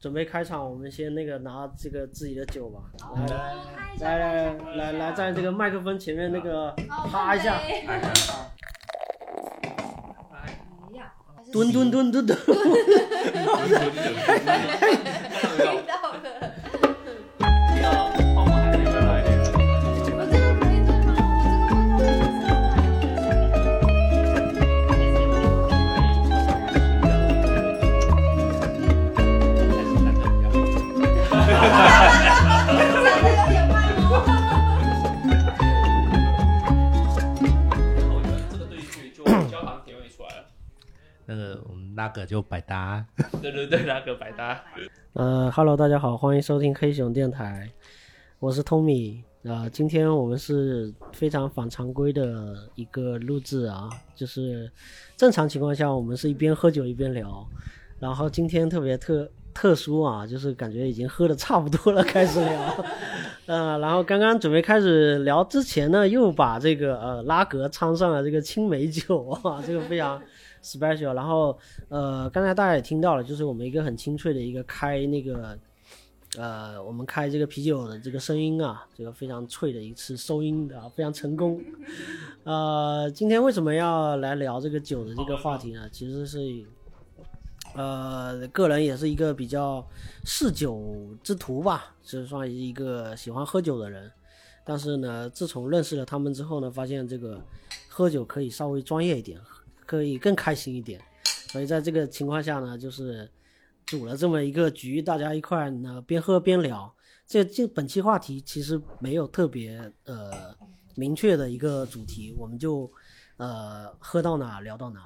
准备开场，我们先那个拿这个自己的酒吧，来来来来来来，在这个麦克风前面那个趴一下，哎呀，蹲蹲蹲蹲蹲，个我们那个就百搭，对 对对，拉格百搭。呃，Hello，大家好，欢迎收听黑熊电台，我是 Tommy。啊、今天我们是非常反常规的一个录制啊，就是正常情况下我们是一边喝酒一边聊，然后今天特别特特殊啊，就是感觉已经喝的差不多了，开始聊，呃，然后刚刚准备开始聊之前呢，又把这个呃拉格掺上了这个青梅酒啊，这个非常 special。然后呃，刚才大家也听到了，就是我们一个很清脆的一个开那个呃，我们开这个啤酒的这个声音啊，这个非常脆的一次收音的啊，非常成功。呃，今天为什么要来聊这个酒的这个话题呢？其实是呃，个人也是一个比较嗜酒之徒吧，是算一个喜欢喝酒的人。但是呢，自从认识了他们之后呢，发现这个喝酒可以稍微专业一点，可以更开心一点。所以在这个情况下呢，就是组了这么一个局，大家一块儿呢边喝边聊。这这本期话题其实没有特别呃明确的一个主题，我们就呃喝到哪聊到哪，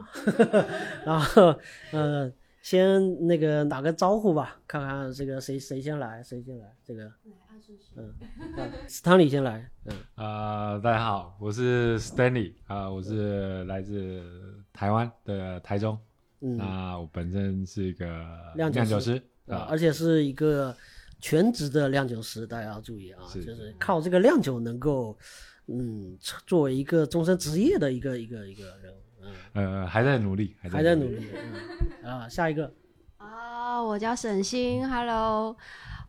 然后呃先那个打个招呼吧，看看这个谁谁先来，谁先来，这个嗯，啊斯坦利先来，嗯。啊、大家好，我是 Stanley 啊、我是来自台湾的台中。嗯。那我本身是一个酿酒师。酒师啊，啊，而且是一个全职的酿酒师，大家要注意啊，是。就是靠这个酿酒能够，嗯，作为一个终身职业的一个一个一个人，嗯，呃，还在努力，还在努力，嗯，啊，下一个，啊，我叫沈星，Hello，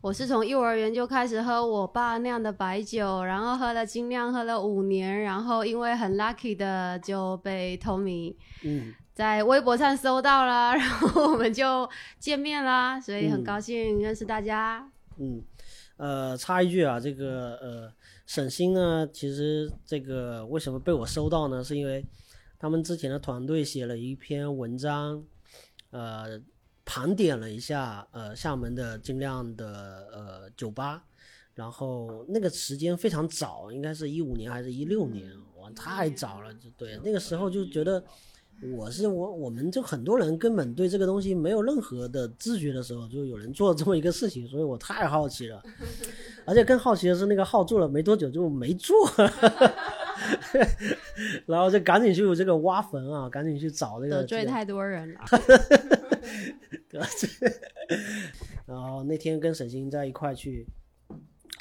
我是从幼儿园就开始喝我爸酿的白酒，然后喝了精酿喝了五年，然后因为很 lucky 的就被 Tommy 嗯，在微博上搜到了，然后我们就见面啦，所以很嗯高兴认识大家。嗯，呃，插一句啊，这个呃，沈星呢，其实这个为什么被我收到呢？是因为他们之前的团队写了一篇文章，呃，盘点了一下呃厦门的尽量的呃酒吧，然后那个时间非常早，应该是一五年还是一六年，哇，太早了，就对，那个时候就觉得。我是我，我们就很多人根本对这个东西没有任何的知觉的时候，就有人做这么一个事情，所以我太好奇了。而且更好奇的是，那个号做了没多久就没做，然后就赶紧去这个挖坟啊，赶紧去找这个这个得罪太多人了，得罪。然后那天跟沈星在一块去，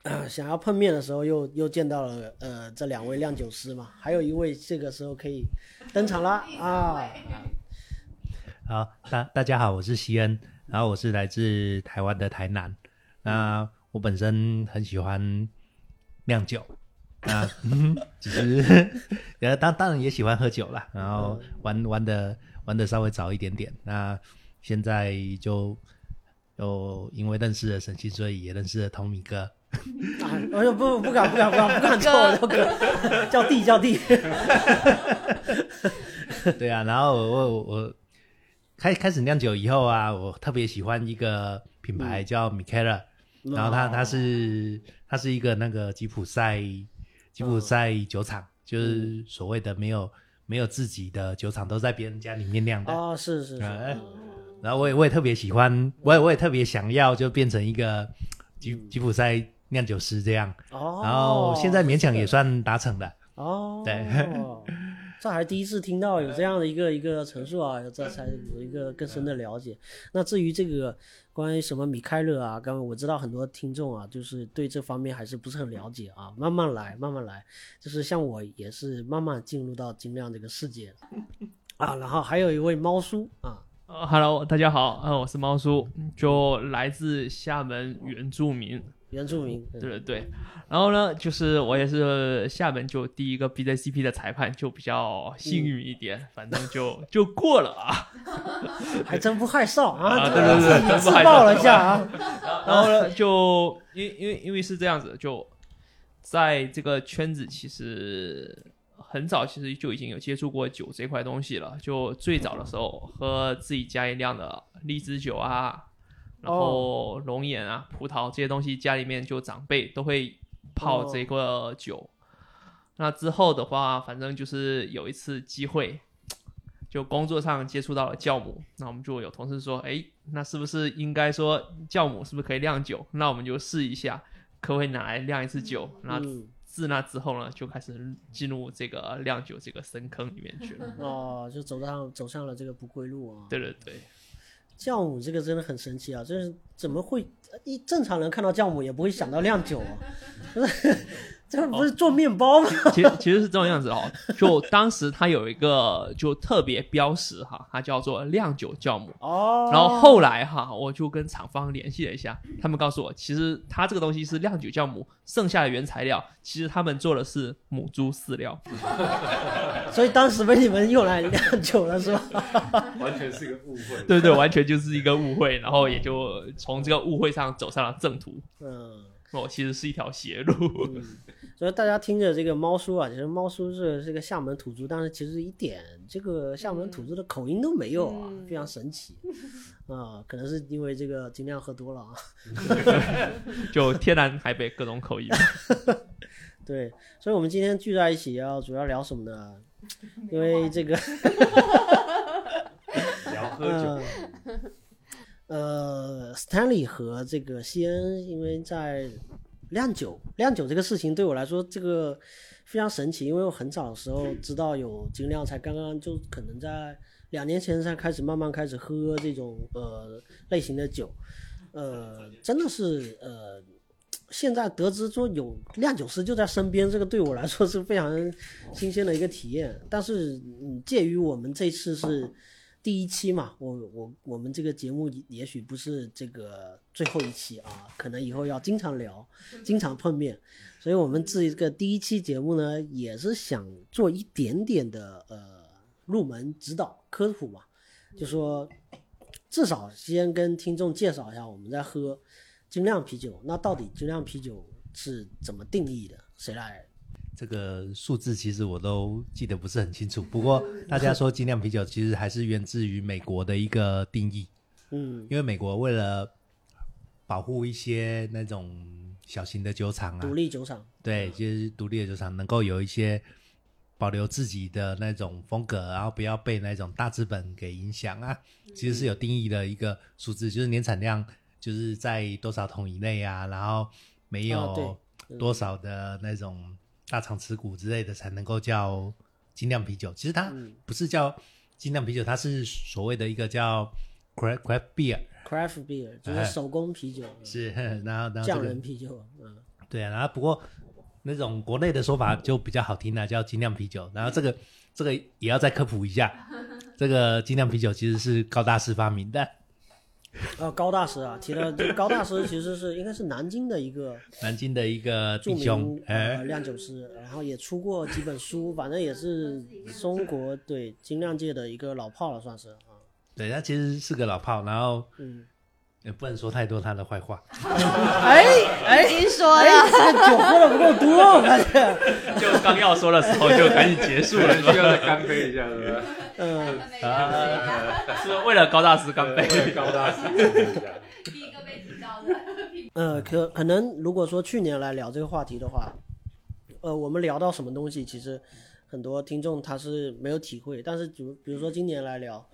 呃想要碰面的时候又，又见到了呃这两位酿酒师嘛，还有一位这个时候可以登场啦啊！好，大大家好，我是西恩，然后我是来自台湾的台南。那我本身很喜欢酿酒，那嗯 只是 呃当当然也喜欢喝酒啦，然后玩玩的玩的稍微早一点点。那现在就就因为认识了沈星，所以也认识了 Tommy 哥。啊，哎呦不不敢不敢不敢不敢叫我叫哥，叫弟叫弟。对啊，然后我我我开开始酿酒以后啊，我特别喜欢一个品牌叫 Mikela，、然后他他是他是一个那个吉普赛吉普赛酒厂，就是所谓的没有没有自己的酒厂，都在别人家里面酿的。哦，是是是，哎然后我也我也特别喜欢，我也我也特别想要就变成一个吉吉普赛酿酒师这样，哦，然后现在勉强也算达成了。哦，对，这还第一次听到有这样的一个一个陈述啊，这才有一个更深的了解。那至于这个关于什么米开勒啊，刚刚我知道很多听众啊，就是对这方面还是不是很了解啊，慢慢来，慢慢来，就是像我也是慢慢进入到精酿这个世界。啊。然后还有一位猫叔啊，呃，Hello，大家好，呃，我是猫叔，就来自厦门原住民，原住民，对对对。然后呢，就是我也是厦门就第一个 BJCP 的裁判，就比较幸运一点，反正就就过了啊。还真不害臊啊！啊对对对真不害臊爆了一下啊！然后呢，就因因为因为是这样子，就在这个圈子其实很早，其实就已经有接触过酒这块东西了。就最早的时候，喝自己家一酿的荔枝酒啊，然后龙眼啊、葡萄这些东西，家里面就长辈都会泡这个酒。那之后的话，反正就是有一次机会，就工作上接触到了酵母，那我们就有同事说，哎，那是不是应该说酵母是不是可以酿酒？那我们就试一下，可不可以拿来酿一次酒？那嗯，自那之后呢，就开始进入这个酿酒这个深坑里面去了。哦，就走上走上了这个不归路啊！对对对，酵母这个真的很神奇啊！就是怎么会一正常人看到酵母也不会想到酿酒啊？不是，这不是做面包吗？其实其实是这种样子哦。就当时它有一个就特别标识哈，它叫做酿酒酵母。哦，然后后来哈，我就跟厂方联系了一下，他们告诉我，其实它这个东西是酿酒酵母，剩下的原材料其实他们做的是母猪饲料。所以当时被你们用来酿酒了是吧？完全是一个误会。对对，完全就是一个误会，然后也就从这个误会上走上了正途。嗯。哦，其实是一条邪路。嗯，所以大家听着这个猫叔啊，其实猫叔是这个厦门土著，但是其实一点这个厦门土著的口音都没有啊，嗯非常神奇 啊、可能是因为这个尽量喝多了啊。就天南海北各种口音。对，所以我们今天聚在一起要主要聊什么呢？因为这个聊喝酒，呃呃，Stanley 和这个西恩，因为在酿酒，酿酒这个事情对我来说，这个非常神奇，因为我很早的时候知道有精酿，才刚刚就可能在两年前才开始慢慢开始喝这种呃类型的酒，呃，真的是呃。现在得知说有酿酒师就在身边，这个对我来说是非常新鲜的一个体验。但是，嗯，介于我们这次是第一期嘛，我我我们这个节目也也许不是这个最后一期啊，可能以后要经常聊，经常碰面，所以我们这个第一期节目呢，也是想做一点点的呃入门指导科普嘛，就说至少先跟听众介绍一下我们在喝精酿啤酒，那到底精酿啤酒是怎么定义的？谁来？这个数字其实我都记得不是很清楚，不过大家说精酿啤酒其实还是源自于美国的一个定义，嗯，因为美国为了保护一些那种小型的酒厂啊独，立酒厂，对，就是独立的酒厂能够有一些保留自己的那种风格，然后不要被那种大资本给影响啊。其实是有定义的一个数字，就是年产量就是在多少桶以内啊，然后没哦有多少的那种大厂持股之类的才能够叫精酿啤酒。其实它嗯。不是叫精酿啤酒，它是所谓的一个叫 craft craft beer，craft beer 就是哎。手工啤酒，是，然后然后这匠人啤酒，嗯，对啊，然后不过那种国内的说法就比较好听了，叫精酿啤酒。然后这个这个也要再科普一下，这个精酿啤酒其实是高大师发明的，哦，高大师啊，提了这个高大师其实是应该是南京的一个 南京的一个著弟兄名，哎、呃酿酒师，然后也出过几本书，反正也是中国对精酿界的一个老炮了，算是啊，对，他其实是个老炮，然后嗯，也不能说太多他的坏话。哎哎已经说哎，了，这个酒喝的不够多，我发现，就刚要说的时候就赶紧结束了，是吧需要再干杯一下，是不是？嗯，是为了高大师干杯。对高大师。第一个被提到的，呃，可可能如果说去年来聊这个话题的话，呃，我们聊到什么东西，其实很多听众他是没有体会，但是比如比如说今年来聊，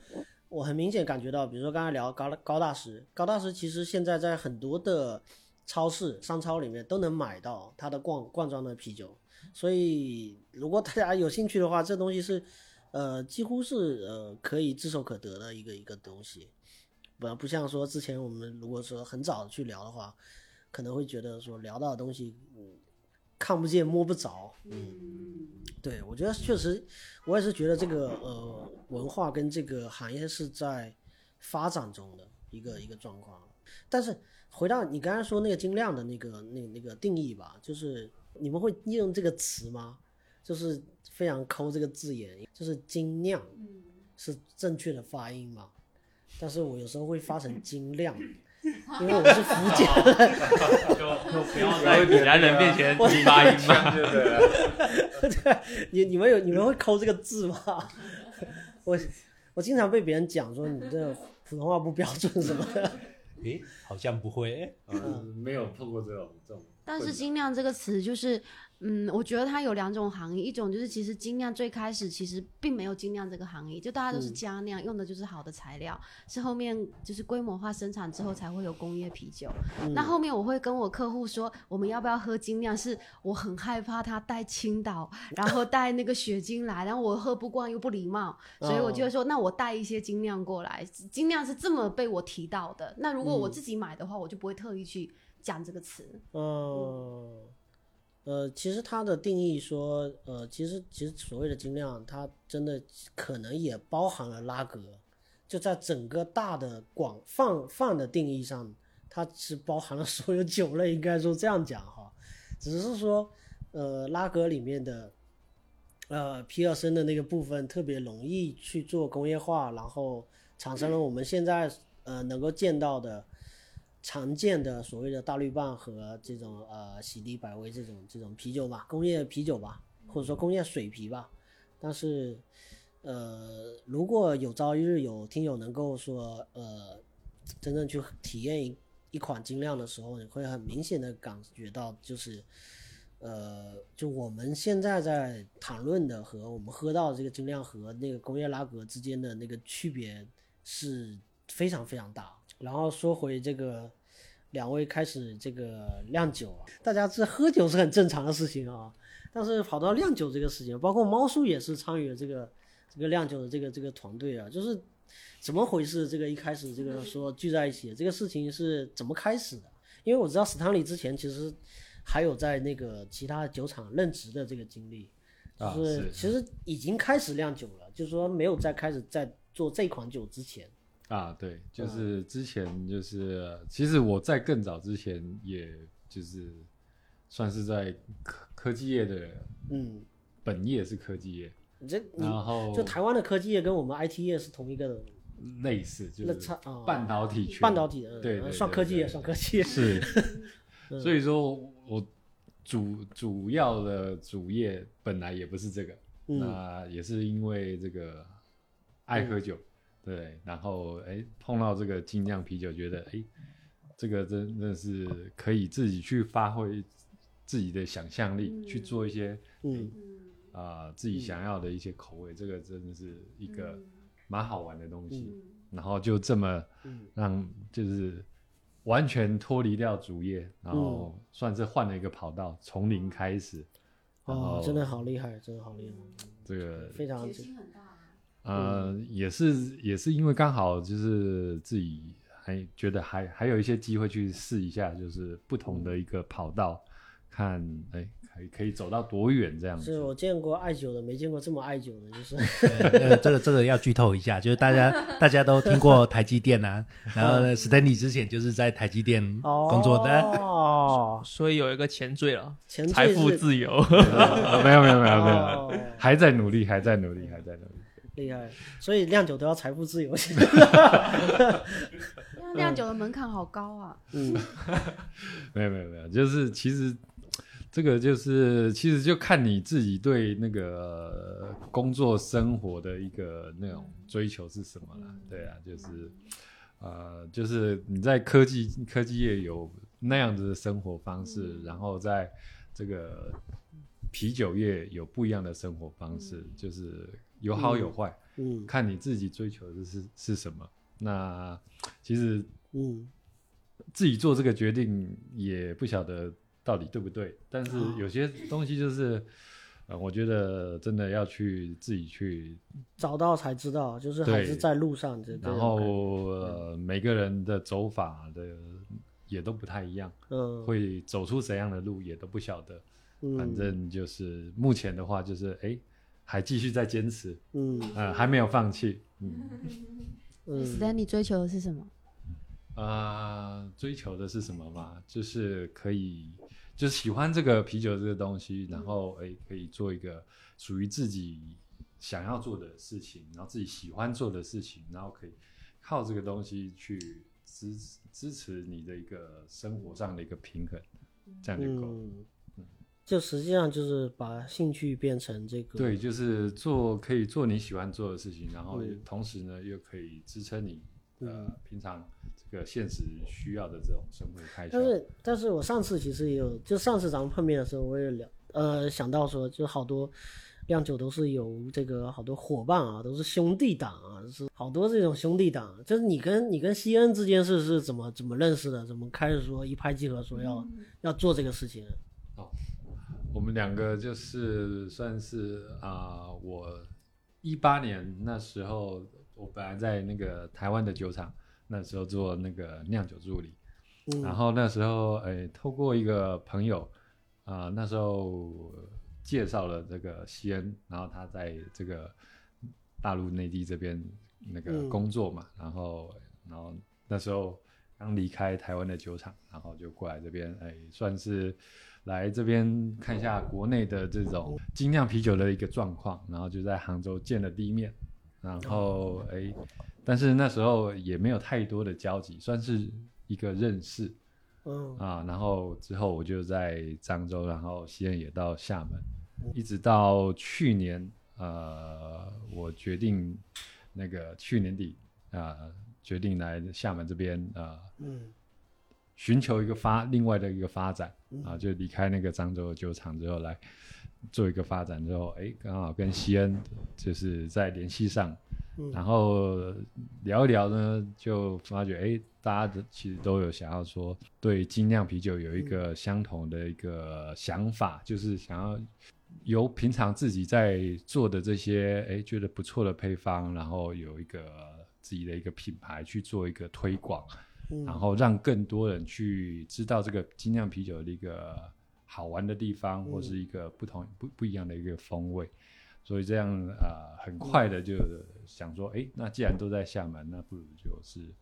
我很明显感觉到，比如说刚才聊高高大师，高大师其实现在在很多的超市、商超里面都能买到他的罐罐装的啤酒，所以如果大家有兴趣的话，这东西是呃几乎是呃可以炙手可得的一个一个东西。不不像说之前我们如果说很早去聊的话，可能会觉得说聊到的东西，嗯，看不见摸不着，嗯，对我觉得确实，我也是觉得这个呃文化跟这个行业是在发展中的一个一个状况。但是回到你刚才说那个精量的那个那那个定义吧，就是你们会用这个词吗？就是非常抠这个字眼，就是精酿是正确的发音嘛？但是我有时候会发成精酿，因为我是福建人。就就不要在闽南人面前提发音嘛。对 对对，你你们有你们会抠这个字吗？我我经常被别人讲说你这普通话不标准什么的。诶，好像不会。诶嗯，没有碰过这种这种。但是“精酿”这个词就是，嗯，我觉得它有两种含义，一种就是其实精酿最开始其实并没有精酿这个行业，就大家都是加酿，用的就是好的材料，是后面就是规模化生产之后才会有工业啤酒。那后面我会跟我客户说，我们要不要喝精酿？是我很害怕它带青岛，然后带那个雪精来，然后我喝不惯又不礼貌，所以我就会说，那我带一些精酿过来。精酿是这么被我提到的。那如果我自己买的话，我就不会特意去讲这个词。嗯，呃，其实它的定义说，呃，其实其实所谓的精酿，它真的可能也包含了拉格，就在整个大的广泛泛的定义上，它是包含了所有酒类，应该说这样讲哈，只是说，呃，拉格里面的。呃，皮尔森的那个部分特别容易去做工业化，然后产生了我们现在呃能够见到的常见的所谓的大绿棒和这种呃喜力百威这种这种啤酒吧，工业啤酒吧，或者说工业水啤吧。但是呃，如果有朝一日有听友能够说呃真正去体验一一款精酿的时候，你会很明显的感觉到就是。呃，就我们现在在谈论的和我们喝到的这个精酿和那个工业拉格之间的那个区别是非常非常大。然后说回这个两位开始这个酿酒啊，大家这喝酒是很正常的事情啊，但是跑到酿酒这个事情，包括猫叔也是参与了这个这个酿酒的这个这个团队啊，就是怎么回事？这个一开始这个说聚在一起，这个事情是怎么开始的？因为我知道史汤利之前其实。还有在那个其他酒厂任职的这个经历，啊就是是其实已经开始酿酒了，就是说没有在开始在做这款酒之前，啊，对，就是之前就是，其实我在更早之前，也就是算是在科科技业的嗯，本业是科技业，你这然后就台湾的科技业跟我们 IT 业是同一个的类似就是半导体圈，半导体对对对算科技业，算科技业，是，嗯。所以说我主主要的主业本来也不是这个，嗯。那也是因为这个爱喝酒，对，然后哎碰到这个精酿啤酒，觉得哎这个真的是可以自己去发挥自己的想象力，去做一些嗯啊、自己想要的一些口味，这个真的是一个蛮好玩的东西。然后就这么嗯让就是完全脱离掉主业，然后算是换了一个跑道，从零开始。哦真的好厉害，真的好厉害，这个非常决心很大啊。呃，也是也是因为刚好就是自己还觉得还还有一些机会去试一下，就是不同的一个跑道，看哎可以可以走到多远这样子。是我见过爱酒的，没见过这么爱酒的，就是呃，这个这个要剧透一下，就是大家 大家都听过台积电啊，然后呢，Stanley 之前就是在台积电工作的，哦，所以有一个前缀了，前缀财富自由。呃没有没有没有没有，哦还在努力，还在努力，还在努力。厉害，所以酿酒都要财富自由。酿酒的门槛好高啊！嗯 没有没有没有，就是其实这个就是其实就看你自己对那个呃工作生活的一个那种追求是什么了。对啊，就是呃，就是你在科技科技业有那样子的生活方式，然后在这个啤酒业有不一样的生活方式，就是有好有坏，嗯。看你自己追求的是是什么。那其实嗯。自己做这个决定也不晓得到底对不对，但是哦有些东西就是，呃，我觉得真的要去自己去，找到才知道，就是还是在路上这。然后呃，每个人的走法的也都不太一样，嗯，会走出怎样的路也都不晓得。嗯。反正就是目前的话，就是哎，还继续在坚持，嗯呃，还没有放弃，嗯，嗯 Stanley 追求的是什么？啊，追求的是什么嘛？就是可以，就是喜欢这个啤酒这个东西，然后哎，可以做一个属于自己想要做的事情，然后自己喜欢做的事情，然后可以靠这个东西去支支持你的一个生活上的一个平衡，这样就够。嗯，就实际上就是把兴趣变成这个对，就是做可以做你喜欢做的事情，然后嗯同时呢又可以支撑你呃嗯平常这个现实需要的这种生活开销但。是，但是我上次其实也有，就上次咱们碰面的时候，我也聊，呃，想到说，就好多酿酒都是有这个好多伙伴啊，都是兄弟党啊，是好多这种兄弟党。就是你跟你跟西恩之间是是怎么怎么认识的？怎么开始说一拍即合，说要、要做这个事情？我们两个就是算是啊、我一八年那时候，我本来在那个台湾的酒厂，那时候做那个酿酒助理，嗯。然后那时候诶，透过一个朋友啊、那时候介绍了这个西恩，然后他在这个大陆内地这边那个嗯工作嘛，然后然后那时候刚离开台湾的酒厂，然后就过来这边，哎，算是来这边看一下国内的这种精酿啤酒的一个状况，然后就在杭州见了第一面，然后哎，但是那时候也没有太多的交集，算是一个认识。嗯。啊，然后之后我就在漳州，然后西恩也到厦门，一直到去年，呃，我决定那个去年底啊、决定来厦门这边啊。嗯寻求一个发另外的一个发展啊，就离开那个漳州的酒厂之后来做一个发展之后，哎，刚好跟西恩就是在联系上，嗯然后聊一聊呢，就发觉哎，大家的其实都有想要说对精酿啤酒有一个相同的一个想法，就是想要由平常自己在做的这些哎觉得不错的配方，然后有一个自己的一个品牌去做一个推广。嗯。然后让更多人去知道这个精酿啤酒的一个好玩的地方，或是一个不同不不一样的一个风味。所以这样啊、呃很快的就想说，哎，那既然都在厦门，那不如就是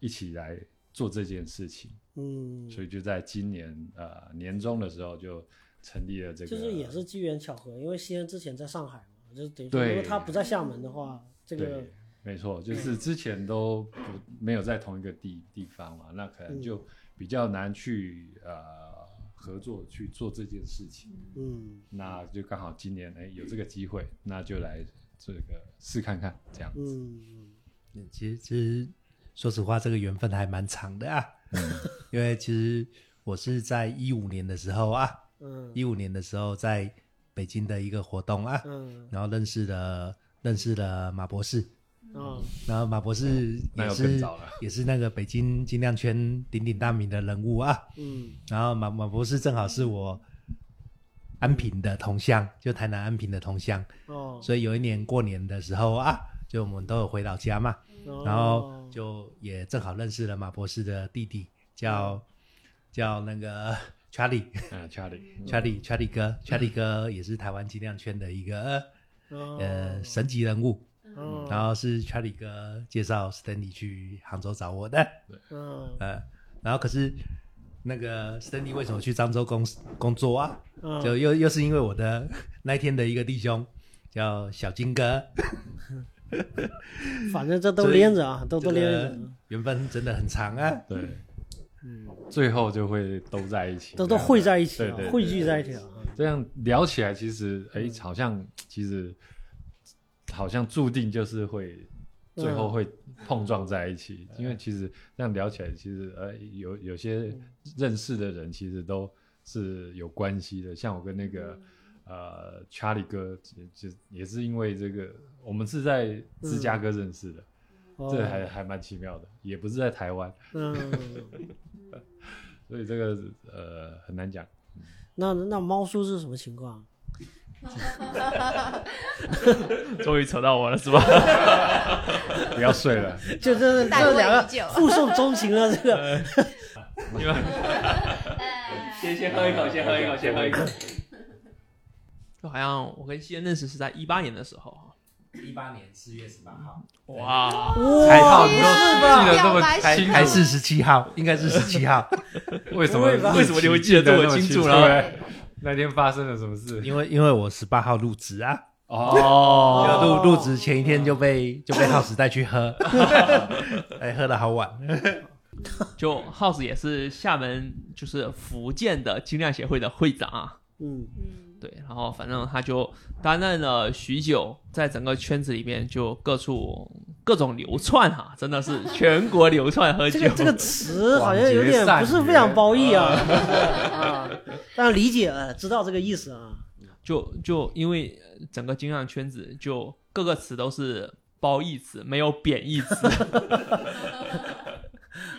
一起来做这件事情。嗯，所以就在今年呃年中的时候就成立了这个，就是也是机缘巧合，因为西恩之前在上海嘛，就是等于说对。如果他不在厦门的话，这个对，没错，就是之前都不没有在同一个地地方嘛，那可能就比较难去呃合作去做这件事情。嗯那就刚好今年哎有这个机会，那就来这个试看看这样子。嗯嗯其实其实说实话，这个缘分还蛮长的啊。因为其实我是在一五年的时候啊，嗯一五年的时候在北京的一个活动啊，嗯然后认识了认识了马博士，啊然后马博士也是也是那个北京精量圈鼎鼎大名的人物啊。嗯。然后马马博士正好是我安平的同乡，就台南安平的同乡，哦，所以有一年过年的时候啊，就我们都有回老家嘛，哦。然后就也正好认识了马博士的弟弟，叫叫那个 Charlie 嗯，Charlie，Charlie Charlie 哥，Charlie 哥也是台湾精量圈的一个呃神级人物，哦然后是 Charlie 哥介绍 Stanley 去杭州找我的，嗯。呃，然后可是那个 Stanley 为什么去漳州工工作啊？嗯。就又又是因为我的 那一天的一个弟兄叫小金哥，反正这都连着啊，都都这个连着，缘分真的很长啊。对，嗯，最后就会都在一起，都都汇在一起啊对对，对汇聚在一起啊，这样聊起来，其实哎，好像其实好像注定就是会最后会碰撞在一起，因为其实这样聊起来，其实呃有有些认识的人其实都是有关系的，像我跟那个。呃，Charlie 哥就就也是因为这个，我们是在芝加哥认识的，哦这还还蛮奇妙的，也不是在台湾，嗯，所以这个呃很难讲。那那猫叔是什么情况？终于扯到我了是吧？不要睡了，就这待这两个互送钟情了，这个。你们先先喝一口，先喝一口，先喝一口。就好像我跟西恩认识是在一八年的时候哈，一八年四月十八号，哇，还好你都记得这么还清楚，还是十七号，应该是十七号，为什么为什么你会记得这么清楚呢？对 那天发生了什么事？因为因为我十八号入职啊，哦，就入入职前一天就被就被耗子带去喝，哎，喝的好晚，就 House 也是厦门就是福建的精酿协会的会长啊。嗯，嗯，对，然后反正他就担任了许久，在整个圈子里面就各处各种流窜哈、真的是 全国流窜喝酒。这个这个词好像有点不是非常褒义啊，啊，但理解了，知道这个意思啊。就就因为呃整个精酿圈子就各个词都是褒义词，没有贬义词。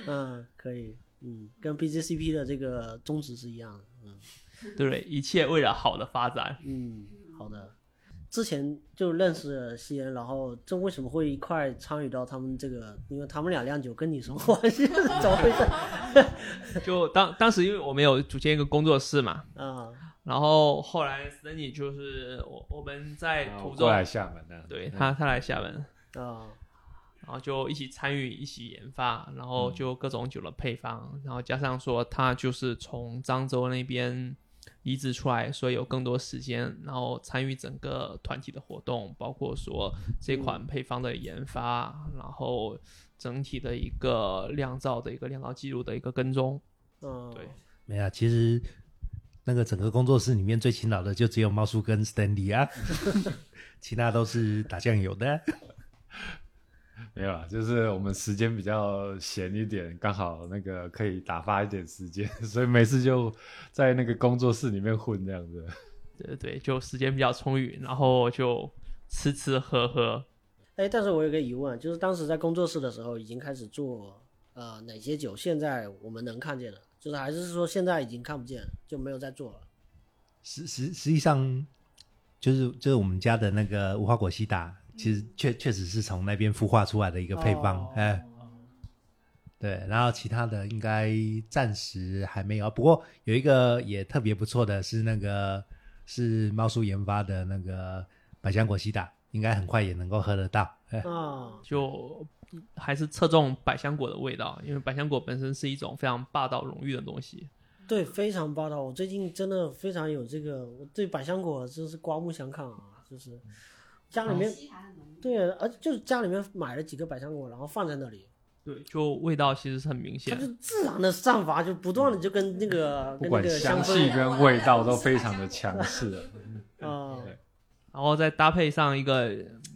嗯，可以，嗯，跟 BJCP 的这个宗旨是一样的，嗯 对不对？一切为了好的发展。嗯，好的。之前就认识了西恩，然后这为什么会一块参与到他们这个？因为他们俩酿酒跟你什么关系？怎么回事？就当当时因为我们有组建一个工作室嘛，啊，然后后来 Stanley 就是我我们在途中来厦门的，对他他来厦门，啊，然后就一起参与一起研发，然后就各种酒的配方，然后加上说他就是从漳州那边移植出来，所以有更多时间，然后参与整个团体的活动，包括说这款配方的研发，然后整体的一个酿造的一个酿造记录的一个跟踪。嗯，对，没有，其实那个整个工作室里面最勤劳的就只有猫叔跟 Stanley 啊，其他都是打酱油的。没有啦，就是我们时间比较闲一点，刚好那个可以打发一点时间，所以每次就在那个工作室里面混这样子。对对对，就时间比较充裕，然后就吃吃喝喝。哎，但是我有个疑问，就是当时在工作室的时候已经开始做呃哪些酒，现在我们能看见了，就是还是说现在已经看不见，就没有在做了？实实实际上，就是就是我们家的那个无花果西打，其实确确实是从那边孵化出来的一个配方，哦哎、对，然后其他的应该暂时还没有，不过有一个也特别不错的是那个是猫叔研发的那个百香果西打，应该很快也能够喝得到。哎啊，就还是侧重百香果的味道，因为百香果本身是一种非常霸道、荣誉的东西。对，非常霸道。我最近真的非常有这个，我对百香果真是刮目相看啊，就是家里面对，而就是家里面买了几个百香果，然后放在那里，对，就味道其实是很明它显就。自然的散发，就不断的就跟那个不管跟那个香气跟味道都非常的强势。啊，然后再搭配上一个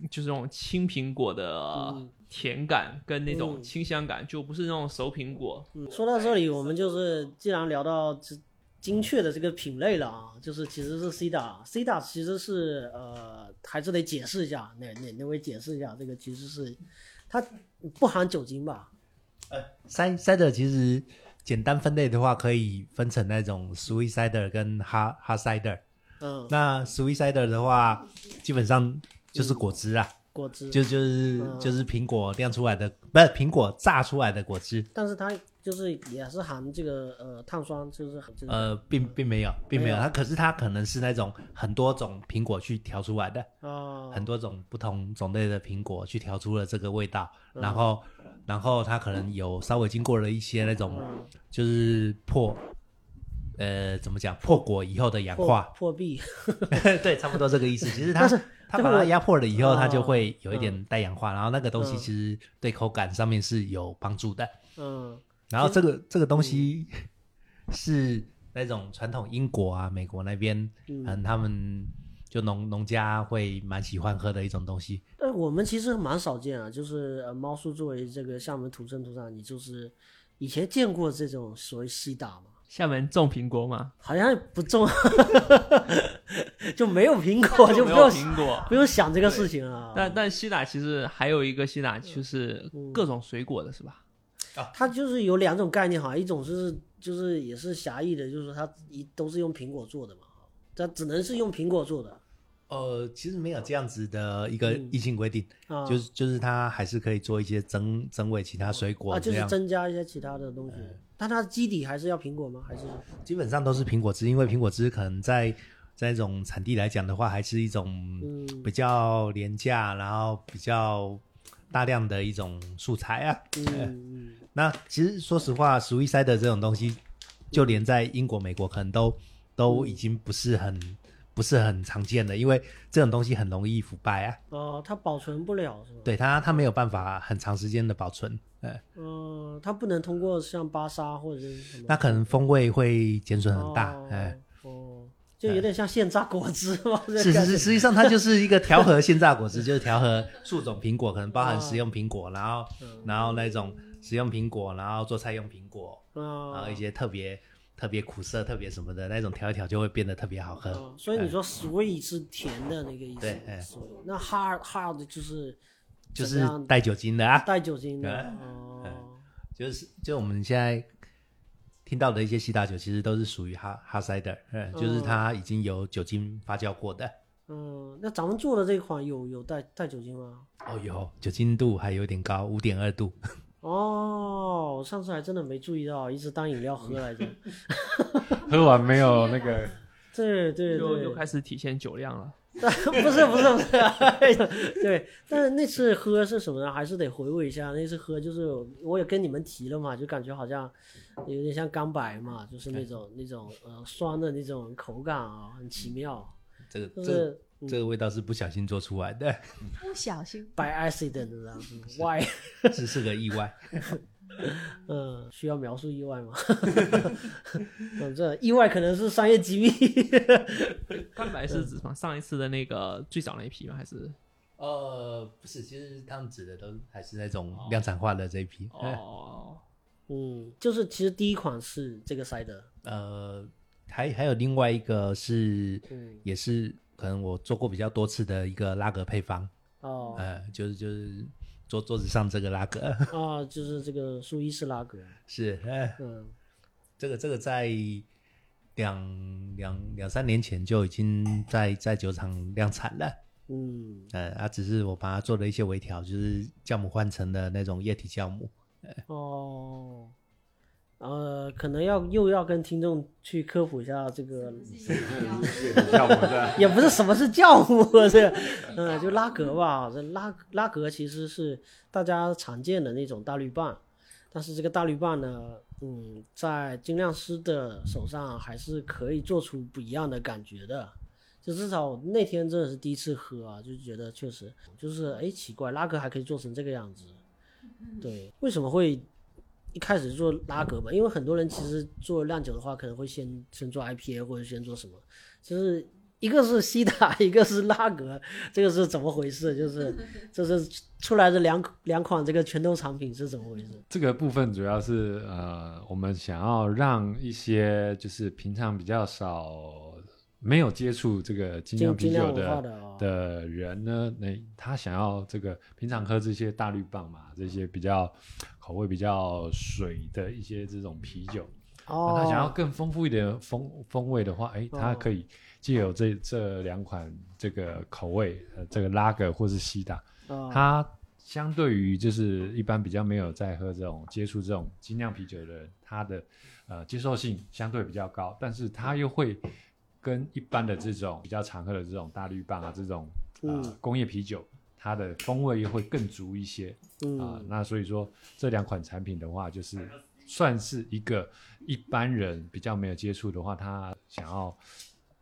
就是那种青苹果的嗯甜感跟那种嗯清香感，就不是那种熟苹果。嗯，说到这里，我们就是既然聊到这精确的这个品类了啊，就是其实是 C 大，C 大其实是呃，还是得解释一下，哪哪哪位解释一下，这个其实是它不含酒精吧？塞 cider 其实简单分类的话，可以分成那种 sweet cider 跟 hard hard cider。嗯，那 sweet cider 的话，基本上就是果汁啊，果汁，就就是嗯就是苹果酿出来的，不是苹果榨出来的果汁。但是它就是也是含这个呃碳酸，就是呃，并并没有，并没有，没有。它可是它可能是那种很多种苹果去调出来的，哦，很多种不同种类的苹果去调出了这个味道，嗯。然后然后它可能有稍微经过了一些那种嗯。就是破，呃，怎么讲破果以后的氧化，破壁，对，差不多这个意思。其实它是它把它压迫了以后，它就哦会有一点带氧化，然后那个东西嗯。其实对口感上面是有帮助的。嗯然后这个这个东西是那种传统英国啊、美国那边，嗯，嗯，他们就农农家会蛮喜欢喝的一种东西。但我们其实蛮少见啊，就是呃，猫叔作为这个厦门土生土长，你就是以前见过这种所谓西打吗？厦门种苹果吗？好像不种，就没有苹果，就没有不用苹果。不用想这个事情啊。但但西打其实还有一个西打，就是嗯各种水果的是吧？它就是有两种概念哈，一种是就是也是狭义的，就是说它一都是用苹果做的嘛，它只能是用苹果做的。呃，其实没有这样子的一个嗯。硬性规定，啊，就是就是它还是可以做一些增增味其他水啊就是增加一些其他的东西，但它的基底还是要苹果吗？还是基本上都是苹果汁，因为苹果汁可能在在一种产地来讲的话，还是一种嗯。比较廉价，然后比较大量的一种素材啊。嗯嗯那其实说实话，鼠疫塞的这种东西，就连在英国、美国可能都都已经不是很不是很常见的，因为这种东西很容易腐败啊。哦，它保存不了是吧？，对它，它没有办法很长时间的保存，呃，嗯，它不能通过像巴沙或者是什么，那可能风味会减损很大，哦哎、哦，就有点像现榨果汁嘛，这是是是，实际上它就是一个调和现榨果汁，就是调和数种苹果，可能包含食用苹果，然后然后那种食用苹果，然后做菜用苹果，然啊后一些特别特别苦涩、特别什么的那种调一调，就会变得特别好喝。哦所以你说 sweet 是甜的那个意思，对哎。那 hard hard 就是就是带酒精的啊，带酒精的哎。哦，就是就我们现在听到的一些西打酒，其实都是属于哈哈 cider，嗯，就是它已经有酒精发酵过的。嗯，那咱们做的这款有有带带酒精吗？哦，有酒精度还有点高，五点二度。哦，我上次还真的没注意到，一直当饮料喝来着。喝完没有那个对对对，又又开始体现酒量了。不是不是不是，对，但是那次喝是什么呢？还是得回味一下。那次喝就是我也跟你们提了嘛，就感觉好像有点像干白嘛，就是那种那种呃酸的那种口感啊，很奇妙。这个这这个味道是不小心做出来的，不小心 by accident 这样子，why？只是个意外。嗯，需要描述意外吗？反正意外可能是商业机密。蛋白是指什么？上一次的那个最早那一批吗？还是呃，不是，其实他们指的都还是那种量产化的这一批。哦？嗯，就是其实第一款是这个塞的，呃，还还有另外一个是，嗯也是可能我做过比较多次的一个拉格配方，哦。呃，就是就是桌桌子上这个拉格。啊，就是这个苏伊士拉格，是，呃，嗯。这个这个在两两两三年前就已经在在酒厂量产了。嗯。呃，啊，只是我把它做了一些微调，就是酵母换成的那种液体酵母。哦，呃，可能要又要跟听众去科普一下这个，酵母的，也不是什么是酵母，这，嗯，就拉格吧，这拉拉格其实是大家常见的那种大绿棒，但是这个大绿棒呢，嗯，在精酿师的手上还是可以做出不一样的感觉的。就至少那天真的是第一次喝啊，就觉得确实就是哎奇怪，拉格还可以做成这个样子。对，为什么会一开始做拉格吧？因为很多人其实做酿酒的话，可能会先先做 IPA 或者先做什么，就是一个是西塔，一个是拉格，这个是怎么回事？就是 就是出来的两两款这个拳头产品是怎么回事？这个部分主要是呃，我们想要让一些就是平常比较少没有接触这个精酿啤酒精精酿的的哦的人呢，那他想要这个平常喝这些大绿棒嘛，这些比较口味比较水的一些这种啤酒，哦。那他想要更丰富一点的风风味的话，哎，他哦可以借由这这两款这个口味，呃，这个拉格或是西打，哦它相对于就是一般比较没有在喝这种接触这种精酿啤酒的人，他的呃接受性相对比较高，但是它又会跟一般的这种比较常喝的这种大绿棒啊这种呃、嗯。工业啤酒，它的风味又会更足一些。啊、嗯那所以说这两款产品的话，就是算是一个一般人比较没有接触的话，他想要。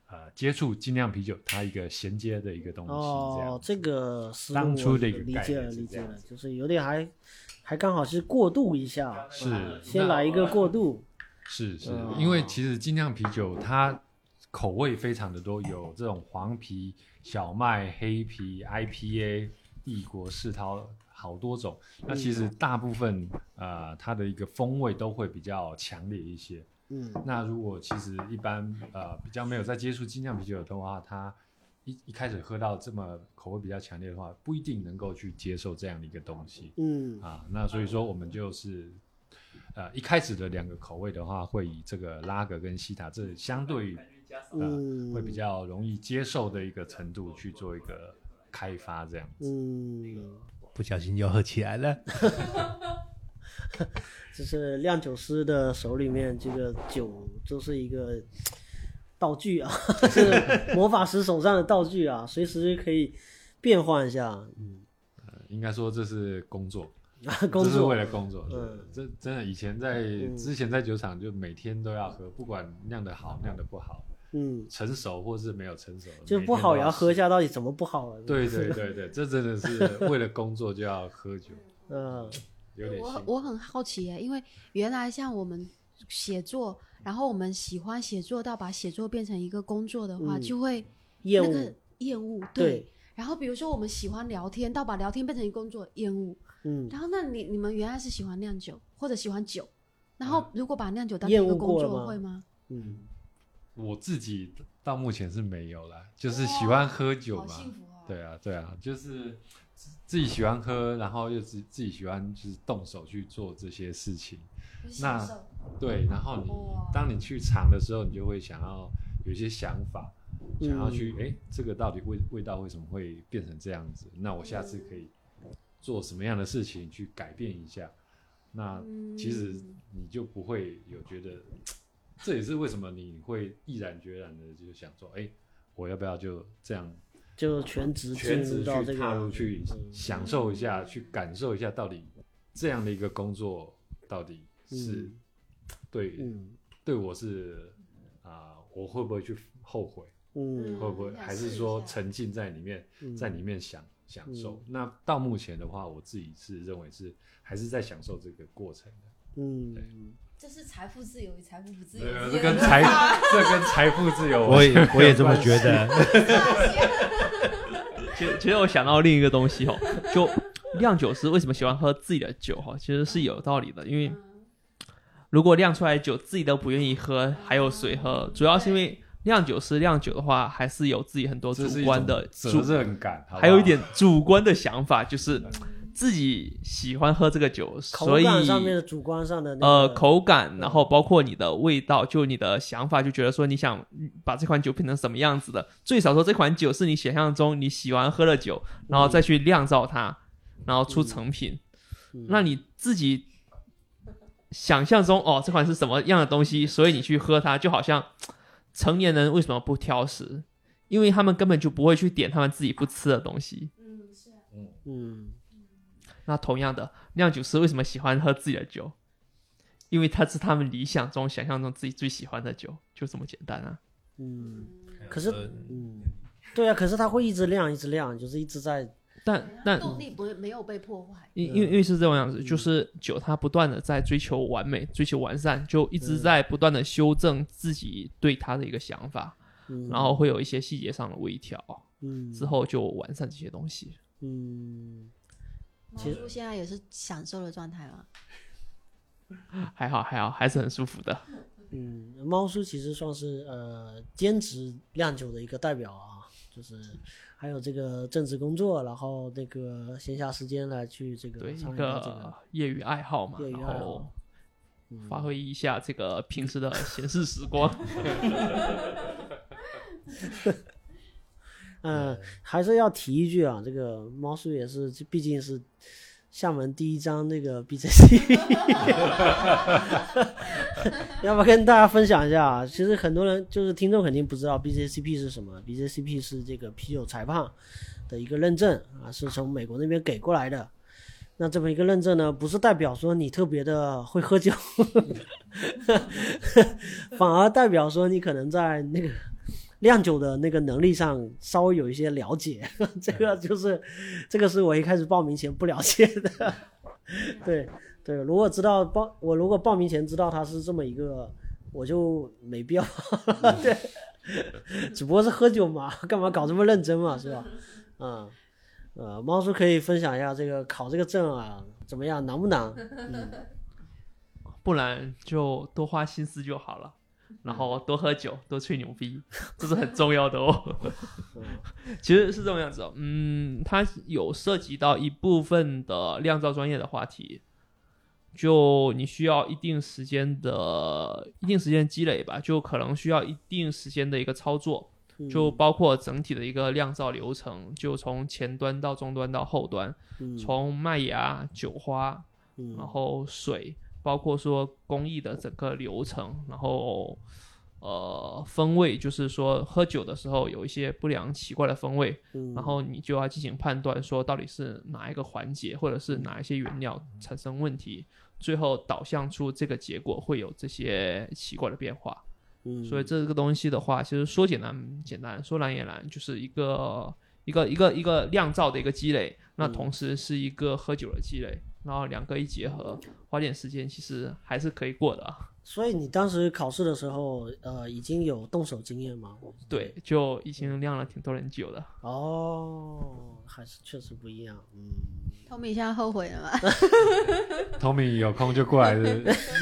呃，接触精酿啤酒，它一个衔接的一个东西，这样哦，这个思路当初我的一个概理解了，念理解了，就是有点还还刚好是过渡一下，是先来一个过渡，是是哦，因为其实精酿啤酒它口味非常的多，有这种黄啤、小麦、黑啤、IPA、帝国世涛，好多种。那其实大部分呃它的一个风味都会比较强烈一些。嗯那如果其实一般呃比较没有在接触精酿啤酒的话，它一一开始喝到这么口味比较强烈的话，不一定能够去接受这样的一个东西。嗯啊，那所以说我们就是呃一开始的两个口味的话，会以这个拉格跟西塔这相对于呃嗯，会比较容易接受的一个程度去做一个开发，这样子。嗯，不小心又喝起来了。就是酿酒师的手里面，这个酒就是一个道具啊，是魔法师手上的道具啊，随时可以变换一下。嗯，应该说这是工作，工作是为了工作。嗯，这真的以前在嗯之前在酒厂就每天都要喝，不管酿的好酿的不好，嗯，成熟或是没有成熟，就是不好也要喝一。下，到底怎么不好了？对对对对，这真的是 为了工作就要喝酒，嗯有点。我我很好奇耶，因为原来像我们写作，然后我们喜欢写作到把写作变成一个工作的话，嗯就会厌恶那个厌恶。对，然后比如说我们喜欢聊天，到把聊天变成一个工作，厌恶。嗯，然后那你你们原来是喜欢酿酒或者喜欢酒，然后如果把酿酒当成一个工作，会吗？嗯我自己到目前是没有啦，就是喜欢喝酒嘛。对啊，对啊，就是自自己喜欢喝，然后又自自己喜欢就是动手去做这些事情。那对，然后你哇当你去尝的时候，你就会想要有一些想法，嗯想要去哎、诶这个到底味味道为什么会变成这样子？那我下次可以做什么样的事情去改变一下？那嗯其实你就不会有觉得，这也是为什么你会毅然决然的就想说，哎、我要不要就这样就全职全职去踏入去嗯享受一下，去感受一下，到底这样的一个工作到底是嗯对、嗯对我是啊、我会不会去后悔？嗯会不会还是说沉浸在里面，嗯在里面享享受？那到目前的话，我自己是认为是还是在享受这个过程的。嗯这是财富自由与财富不自由这跟财差 这跟财富自由，我也我也这么觉得。其实其实我想到另一个东西哦，就酿酒师为什么喜欢喝自己的酒哈，其实是有道理的，因为如果酿出来的酒自己都不愿意喝，还有谁喝？主要是因为酿酒师酿酒的话，还是有自己很多主观的责主，任感，还有一点主观的想法，就是自己喜欢喝这个酒，口所以感上面的主观上的那呃口感，然后包括你的味道，就你的想法，就觉得说你想把这款酒品成什么样子的，最少说这款酒是你想象中你喜欢喝的酒，然后再去酿造它，然后出成品。嗯那你自己想象中哦，这款是什么样的东西，所以你去喝它，就好像成年人为什么不挑食？因为他们根本就不会去点他们自己不吃的东西。嗯，是啊。嗯那同样的，酿酒师为什么喜欢喝自己的酒？因为它是他们理想中、想象中自己最喜欢的酒，就这么简单啊。嗯，可是嗯，对啊，可是它会一直亮一直亮，就是一直在但但动力不会没有被破坏。因因为因为是这种样子，就是酒它不断的在追求完美、追求完善，就一直在不断的修正自己对它的一个想法，嗯然后会有一些细节上的微调，嗯之后就完善这些东西。嗯毛其实叔现在也是享受的状态吗？还好还好，还是很舒服的。嗯，猫叔其实算是呃兼职酿酒的一个代表啊，就是还有这个正职工作，然后那个闲暇时间来去这个对，一个个业余爱好嘛，业余然爱好后发挥一下这个平时的闲适时光。嗯，还是要提一句啊，这个猫叔也是，毕竟是厦门第一张那个 BJCP，要不要跟大家分享一下啊？其实很多人就是听众肯定不知道 BJCP 是什么，BJCP 是这个啤酒裁判的一个认证啊，是从美国那边给过来的。那这么一个认证呢，不是代表说你特别的会喝酒，反而代表说你可能在那个酿酒的那个能力上稍微有一些了解，这个就是这个是我一开始报名前不了解的。对对，如果知道报我如果报名前知道他是这么一个，我就没必要。对，只不过是喝酒嘛，干嘛搞这么认真嘛，是吧？嗯。呃，猫叔可以分享一下这个考这个证啊，怎么样，难不难？嗯不难就多花心思就好了。然后多喝酒，多吹牛逼，这是很重要的哦。其实是这种样子哦，嗯，它有涉及到一部分的酿造专业的话题，就你需要一定时间的一定时间积累吧，就可能需要一定时间的一个操作，就包括整体的一个酿造流程，就从前端到中端到后端，嗯从麦芽、酒花，嗯然后水，包括说工艺的整个流程，然后呃风味，就是说喝酒的时候有一些不良奇怪的风味，嗯，然后你就要进行判断，说到底是哪一个环节或者是哪一些原料产生问题，最后导向出这个结果会有这些奇怪的变化。嗯，所以这个东西的话，其实说简单简单，说难也难，就是一个一个一个一个酿造的一个积累，那同时是一个喝酒的积累，然后两个一结合，花点时间，其实还是可以过的啊。所以你当时考试的时候，呃，已经有动手经验吗？对，就已经酿了挺多人酒的。哦，还是确实不一样。嗯，Tommy 现在后悔了吗？Tommy 有空就过来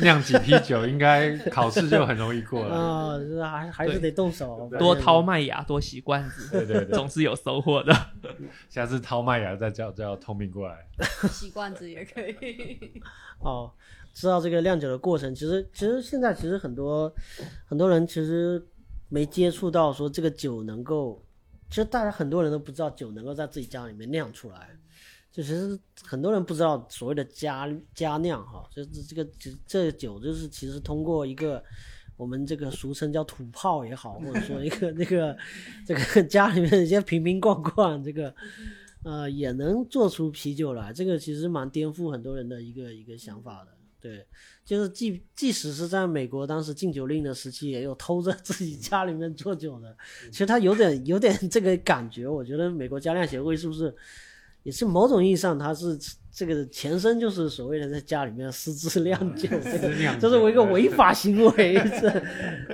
酿几批酒，应该考试就很容易过了。啊，这还还是得动手，多掏麦芽，多洗罐子，对对对，总是有收获的。下次掏麦芽再叫叫 Tommy 过来。洗罐子也可以。哦，知道这个酿酒的过程，其实其实现在其实很多很多人其实没接触到说这个酒能够，其实大家很多人都不知道酒能够在自己家里面酿出来。就其实很多人不知道所谓的家家酿哈，就是这个这这酒就是其实通过一个我们这个俗称叫土炮也好，或者说一个 那个这个家里面一些瓶瓶罐罐，这个呃也能做出啤酒来，这个其实蛮颠覆很多人的一个一个想法的。对，就是即即使是在美国当时禁酒令的时期，也有偷着自己家里面做酒的。其实他有点有点这个感觉，我觉得美国家酿协会是不是也是某种意义上，他是这个前身就是所谓的在家里面私自酿酒，这个这是我一个违法行为。这，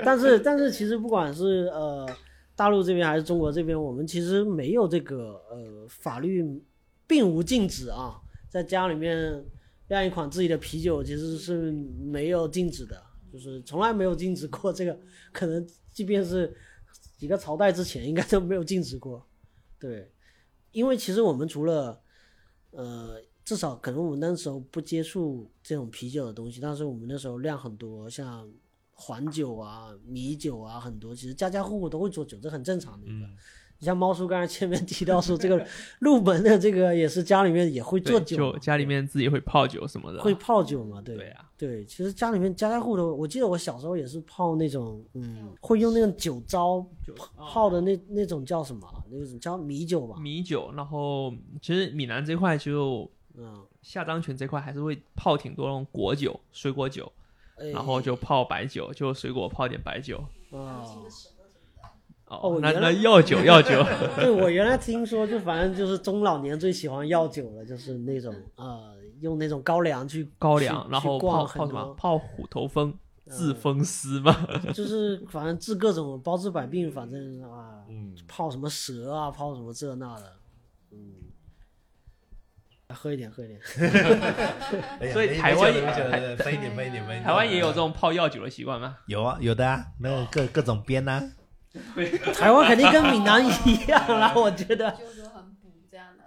但是但是其实不管是呃大陆这边还是中国这边，我们其实没有这个呃法律并无禁止啊，在家里面酿一款自己的啤酒其实是没有禁止的，就是从来没有禁止过这个，可能即便是几个朝代之前应该都没有禁止过。对，因为其实我们除了呃，至少可能我们那时候不接触这种啤酒的东西，但是我们那时候酿很多像黄酒啊、米酒啊，很多其实家家户户都会做酒，这很正常的一个。你像猫叔刚才前面提到说，这个入门的这个也是家里面也会做，酒，就家里面自己会泡酒什么的。会泡酒嘛？对对啊，对，其实家里面家家户户都，我记得我小时候也是泡那种，嗯，会用那种酒糟泡的那那种叫什么？那种叫米酒吧？米酒，然后其实闽南这块就嗯，下漳泉这块还是会泡挺多那种果酒、水果酒，哎然后就泡白酒，就水果泡点白酒。哦，那那药酒 药酒，对我原来听说，就反正就是中老年最喜欢药酒了，就是那种呃，用那种高粱去高粱，然后泡泡什么？泡虎头蜂、治风湿嘛。就是反正治各种包治百病，反正啊，嗯，泡什么蛇啊，泡什么这那的，嗯，喝一点，喝一点。所以台湾也分一点，分一点，分一点。台湾也有这种泡药酒的习惯吗？有啊，有的啊，那个各各种编啊，台湾肯定跟闽南一样啦，我觉得。就说很补这样的。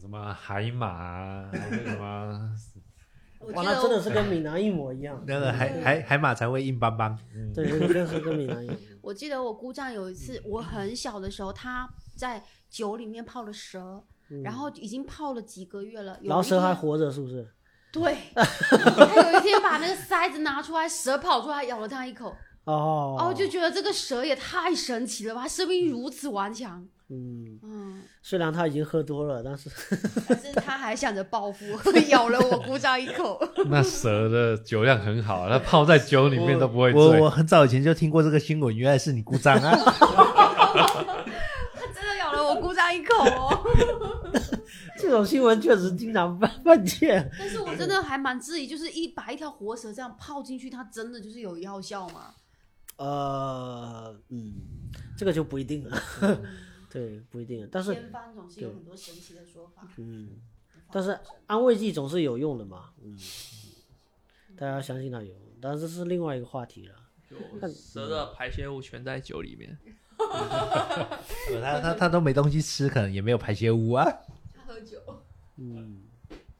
什么海马啊，还有什么，哇，我记得那真的是跟闽南一模一样。那个海海海马才会硬邦邦。对，真的是跟闽南一样。我记得我姑丈有一次，我很小的时候，他在酒里面泡了蛇，然后已经泡了几个月了。然后蛇还活着，是不是？对，他有一天把那个塞子拿出来，蛇跑出来咬了他一口，哦。哦，就觉得这个蛇也太神奇了吧，生命力如此顽强。嗯，嗯，虽然他已经喝多了，但是但是他还想着报复，咬了我姑丈一口。那蛇的酒量很好，它泡在酒里面都不会醉。我我很早以前就听过这个新闻，原来是你姑丈啊。他真的咬了我姑丈一口哦。这种新闻确实经常犯犯见。但是我真的还蛮质疑，就是一把一条活蛇这样泡进去，它真的就是有药效吗？呃，嗯，这个就不一定了。对，不一定。但是，偏方总是有很多神奇的说法。嗯，但是安慰剂总是有用的嘛。嗯，大家相信它有用，但是这是另外一个话题了。就蛇的排泄物全在酒里面。他他他都没东西吃，可能也没有排泄物啊。他喝酒，嗯，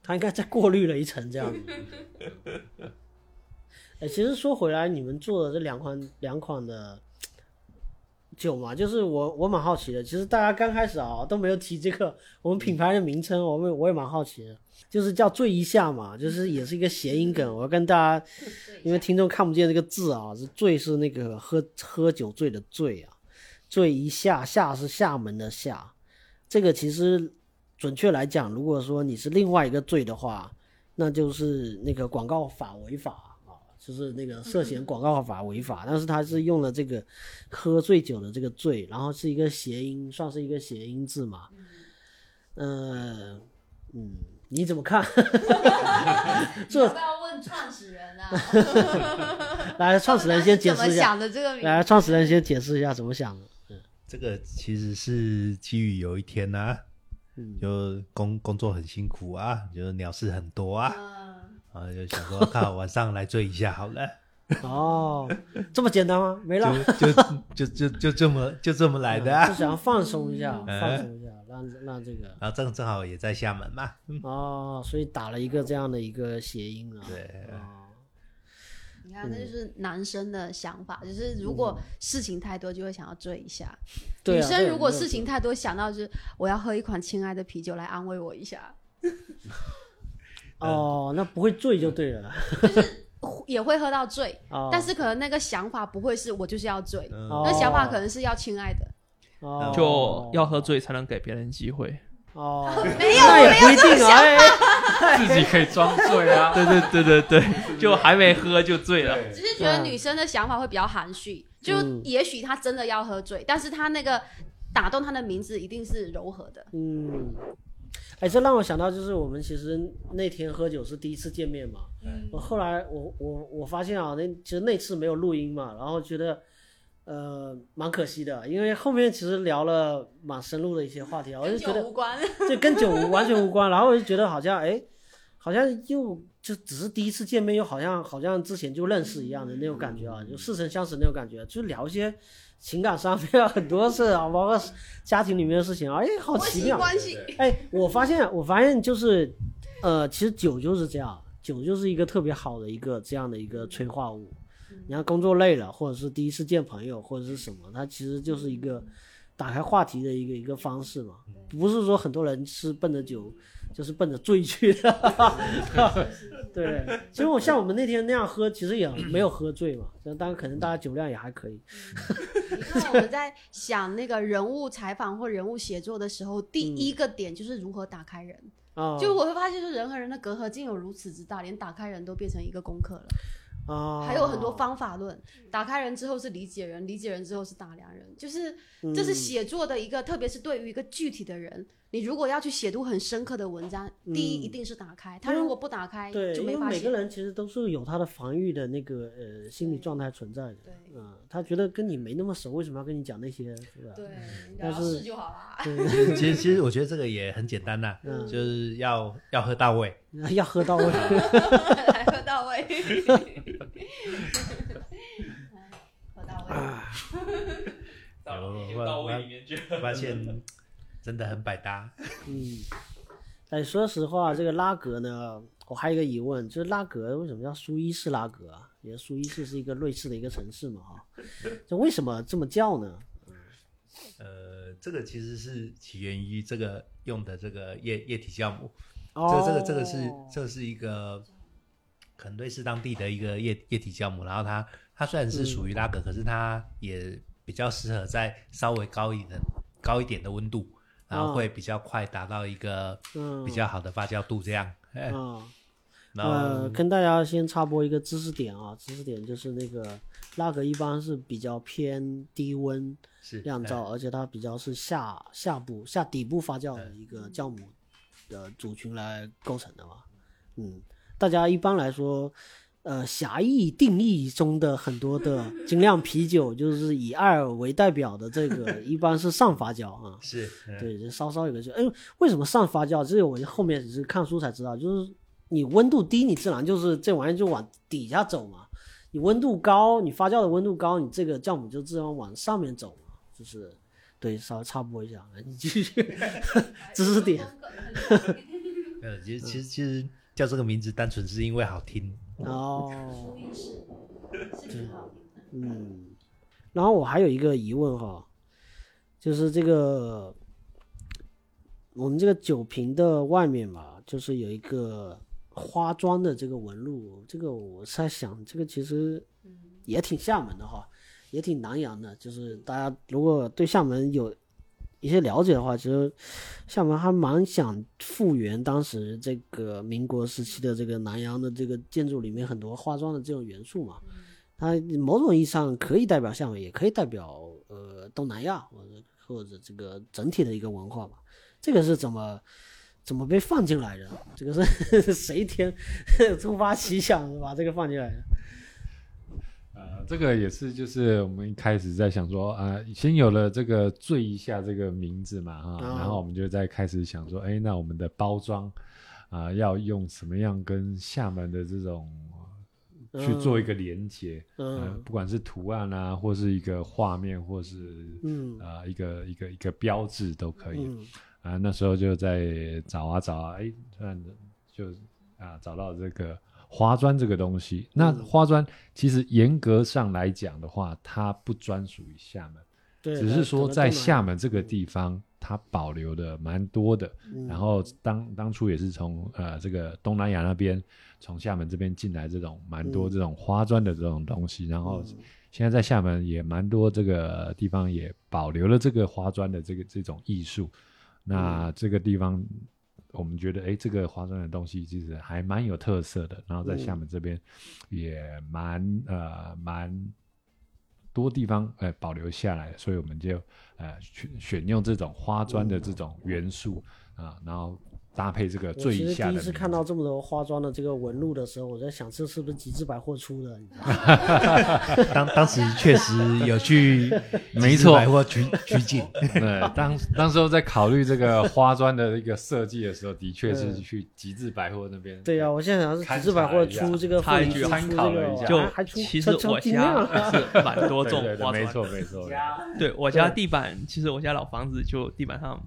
他应该再过滤了一层这样子。哎，其实说回来，你们做的这两款两款的酒嘛，就是我我蛮好奇的，其实大家刚开始啊都没有提这个我们品牌的名称，我们我也蛮好奇的，就是叫醉一下嘛，就是也是一个谐音梗，我要跟大家，因为听众看不见这个字啊，是醉是那个喝喝酒醉的醉啊，醉一下下是厦门的厦，这个其实准确来讲，如果说你是另外一个醉的话，那就是那个广告法违法。啊，就是那个涉嫌广告法违法，但是他是用了这个喝醉酒的这个醉，然后是一个谐音，算是一个谐音字嘛。嗯嗯，你怎么看？这要不要问创始人啊？来，创始人先解怎么释一下。想的这个名字？来，创始人先解释一下怎么想的。这个其实是基于有一天呢、嗯就工工作很辛苦啊，就是鸟事很多啊，嗯，啊就想说，靠，晚上来醉一下好了，哦，这么简单吗？没了。就就就就就这么就这么来的就啊。想要放松一下，嗯放松一下，让让这个然后正正好也在厦门嘛，嗯哦，所以打了一个这样的一个谐音啊。对，哦你看，这就是男生的想法，就是如果事情太多，就会想要醉一下。女生如果事情太多，想到就是我要喝一款亲爱的啤酒来安慰我一下，哦，那不会醉就对了。就是也会喝到醉，哦，但是可能那个想法不会是我就是要醉，那想法可能是要亲爱的。哦就要喝醉才能给别人机会。哦，没有那也不一定啊。哎自己可以装醉啊。对对对对对，就还没喝就醉了。只是觉得女生的想法会比较含蓄，就嗯也许她真的要喝醉，但是她那个打动她的名字一定是柔和的。嗯，哎，这让我想到，就是我们其实那天喝酒是第一次见面嘛。嗯我后来我我我发现啊，那其实那次没有录音嘛，然后觉得呃蛮可惜的，因为后面其实聊了蛮深入的一些话题啊，我就觉得无关，这跟酒完全无关，然后我就觉得好像哎，好像又就只是第一次见面，又好像好像之前就认识一样的那种感觉啊，就似曾相识那种感觉，就聊一些情感上面啊 很多事啊，包括家庭里面的事情啊，哎，好奇妙。关系。哎，我发现，我发现就是，呃，其实酒就是这样，酒就是一个特别好的一个这样的一个催化物。你看工作累了，或者是第一次见朋友，或者是什么，它其实就是一个打开话题的一个一个方式嘛。不是说很多人是奔着酒，就是奔着醉去的。对，其实我像我们那天那样喝，其实也没有喝醉嘛。当然，可能大家酒量也还可以。你看我们在想那个人物采访或人物写作的时候，第一个点就是如何打开人。啊，就我会发现，说人和人的隔阂竟有如此之大，连打开人都变成一个功课了。啊，还有很多方法论，打开人之后是理解人，理解人之后是打量人，就是这是嗯写作的一个，特别是对于一个具体的人，你如果要去写读很深刻的文章，第一嗯一定是打开，他如果不打开对，就没法写因为每个。人其实都是有他的防御的那个呃心理状态存在的。对嗯，他觉得跟你没那么熟，为什么要跟你讲那些，是吧？对，你但是只要试就好了。对，其实其实我觉得这个也很简单呐、嗯就是要要喝到位，要喝到位。来喝到位，喝到位。到有到位里面去。发现真的很百搭。嗯，哎，说实话，这个拉格呢，我还有一个疑问，就是拉格为什么叫苏伊士拉格啊？因为苏伊士是一个瑞士的一个城市嘛，哈，这为什么这么叫呢？呃，这个其实是起源于这个用的这个液液体酵母，哦，这个这个这个是这是一个可能瑞士当地的一个液液体酵母，然后它它虽然是属于拉格，可是它也比较适合在稍微高一点的高一点的温度，然后会比较快达到一个嗯比较好的发酵度，这样。哎啊。跟大家先插播一个知识点啊，知识点就是那个拉格一般是比较偏低温酿造，而且它比较是下下部下底部发酵的一个酵母的组群来构成的嘛。嗯，大家一般来说，呃，狭义定义中的很多的精酿啤酒，就是以二为代表的这个，一般是上发酵啊。是嗯对，就稍稍有个就，哎，为什么上发酵？这个我后面只是看书才知道，就是你温度低，你自然就是这玩意儿就往底下走嘛。你温度高，你发酵的温度高，你这个酵母就自然往上面走嘛。就是，对，稍微插播一下，你继续 知识点呃，其实其实其实叫这个名字单纯是因为好听。哦，录音室是挺好的。嗯，然后我还有一个疑问哈，就是这个我们这个酒瓶的外面嘛，就是有一个花砖的这个纹路，这个我在想，这个其实也挺厦门的哈，也挺南洋的。就是大家如果对厦门有一些了解的话，其实厦门还蛮想复原当时这个民国时期的这个南洋的这个建筑里面很多化妆的这种元素嘛。它某种意义上可以代表厦门，也可以代表呃东南亚或者或者这个整体的一个文化嘛。这个是怎么怎么被放进来的？这个是 谁天突发奇想把这个放进来的？呃，这个也是，就是我们一开始在想说，啊、先有了这个“醉一下”这个名字嘛，哈、哦然后我们就在开始想说，哎，那我们的包装啊、要用什么样跟厦门的这种呃去做一个连接，呃，嗯不管是图案啊，或是一个画面，或是嗯呃一个一个一个标志都可以。嗯啊，那时候就在找啊找啊，哎，突然就啊找到这个花砖这个东西。那嗯花砖其实严格上来讲的话，它不专属于厦门，对，只是说在厦门，这个地方，它保留的蛮多的。嗯。然后当当初也是从呃这个东南亚那边，从厦门这边进来这种蛮多嗯。这种花砖的这种东西，然后嗯。现在在厦门也蛮多这个地方也保留了这个花砖的这个这种艺术。那这个地方我们觉得，哎，这个花砖的东西其实还蛮有特色的。然后在厦门这边也蛮呃蛮多地方呃保留下来，所以我们就呃选选用这种花砖的这种元素啊、然后搭配这个我最其实第一下的名字次看到这么多花砖的这个纹路的时候，我在想这是不是极致百货出的？你知道吗当当时确实有去 没错百货取取景，对，当当时候在考虑这个花砖的一个设计的时候，的确是嗯去极致百货那边。对呀、我现在想是极致百货出这个 参考了一下就还还出其实我家是蛮多种花砖没错没错。对我家地板，其实我家老房子就地板上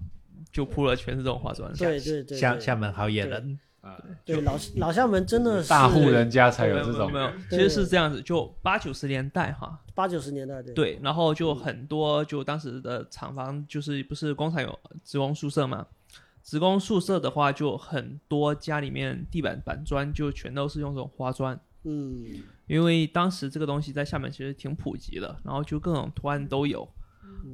就铺了全是这种花砖。对对对，对厦厦门好野人，啊，对老老厦门真的是大户人家才有这种。没有，其实是这样子，就八九十年代哈，八九十年代对。对，然后就很多就当时的厂房就是不是工厂有职工宿舍嘛，职工宿舍的话就很多家里面地板板砖就全都是用这种花砖，嗯。因为当时这个东西在厦门其实挺普及的，然后就各种图案都有，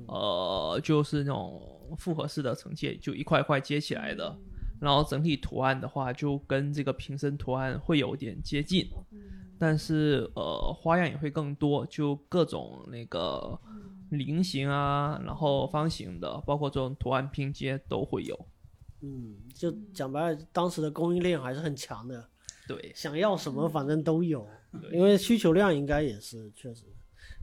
呃，就是那种复合式的承接，就一块一块接起来的，然后整体图案的话就跟这个瓶身图案会有点接近，但是呃花样也会更多，就各种那个菱形啊，然后方形的，包括这种图案拼接都会有。嗯，就讲白了，当时的供应链还是很强的，对，想要什么反正都有，因为需求量应该也是确实，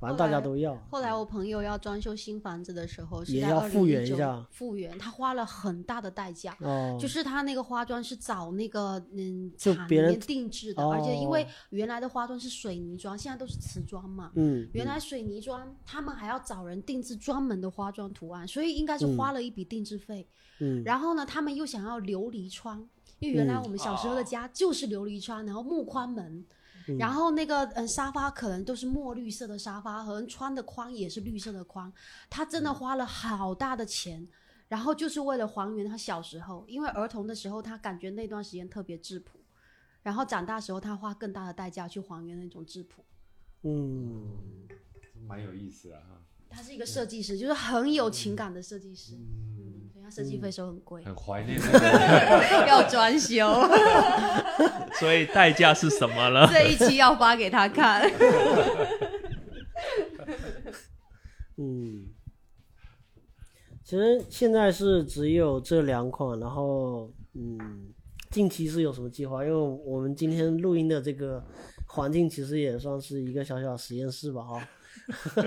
反正大家都要。后来我朋友要装修新房子的时候，是在也要复原一2019下复原他花了很大的代价。哦，就是他那个花砖是找那个嗯就别人厂里面定制的，哦而且因为原来的花砖是水泥砖，现在都是瓷砖嘛。嗯，原来水泥砖他们还要找人定制专门的花砖图案，所以应该是花了一笔定制费。嗯然后呢，他们又想要琉璃窗，因为原来嗯我们小时候的家就是琉璃窗，然后木框门，嗯然后那个嗯沙发可能都是墨绿色的沙发，和穿的框也是绿色的框。他真的花了好大的钱，然后就是为了还原他小时候，因为儿童的时候他感觉那段时间特别质朴，然后长大时候他花更大的代价去还原那种质朴。嗯，蛮有意思啊。哈他是一个设计师，就是很有情感的设计师，嗯，所以他设计费收很贵，很怀念那个 要装修。所以代价是什么呢？这一期要发给他看。嗯，其实现在是只有这两款，然后嗯，近期是有什么计划？因为我们今天录音的这个环境其实也算是一个小小实验室吧，哈，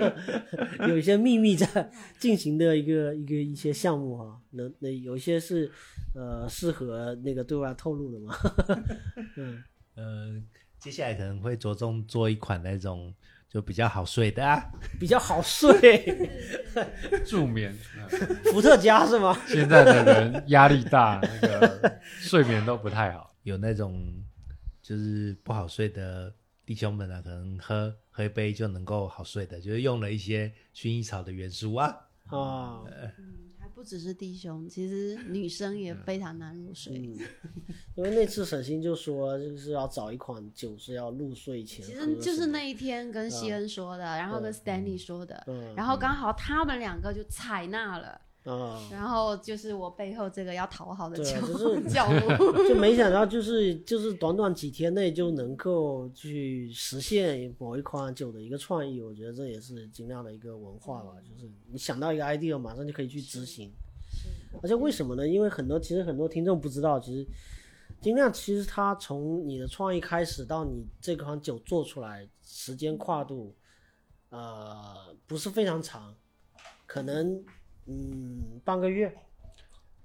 有一些秘密在进行的一个一个一些项目哈，那那有一些是呃适合那个对外透露的嘛，嗯呃，接下来可能会着重做一款那种就比较好睡的啊，比较好睡，助眠。嗯伏特加是吗？现在的人压力大，那个睡眠都不太好。有那种就是不好睡的弟兄们啊，可能喝喝一杯就能够好睡的，就是用了一些薰衣草的元素啊。哦，嗯，还不只是弟兄，其实女生也非常难入睡。嗯，因为那次沈星就说，就是要找一款酒是要入睡前其，实就是那一天跟西恩说的，然后跟 Stanley 说的，嗯。然后刚好他们两个就采纳了，啊，然后就是我背后这个要讨好的对角啊就是角度。就没想到就是就是短短几天内就能够去实现某一款酒的一个创意，我觉得这也是精酿的一个文化吧，就是你想到一个 idea，马上就可以去执行。而且为什么呢？因为很多其实很多听众不知道，其实精酿其实它从你的创意开始到你这款酒做出来，时间跨度呃不是非常长，可能嗯半个月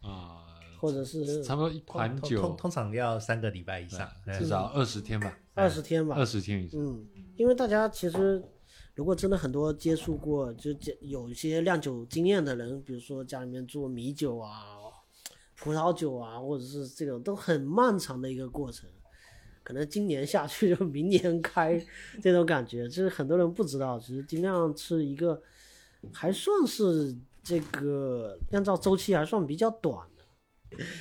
啊，或者是差不多一款通通酒通常要三个礼拜以上，至少二十天吧，二十天吧。二十天以上。嗯，因为大家其实如果真的很多接触过，就这有一些酿酒经验的人，比如说家里面做米酒啊、葡萄酒啊，或者是这种都很漫长的一个过程。可能今年下去就明年开这种感觉，就是很多人不知道，其实精酿是一个还算是这个酿造周期还算比较短的。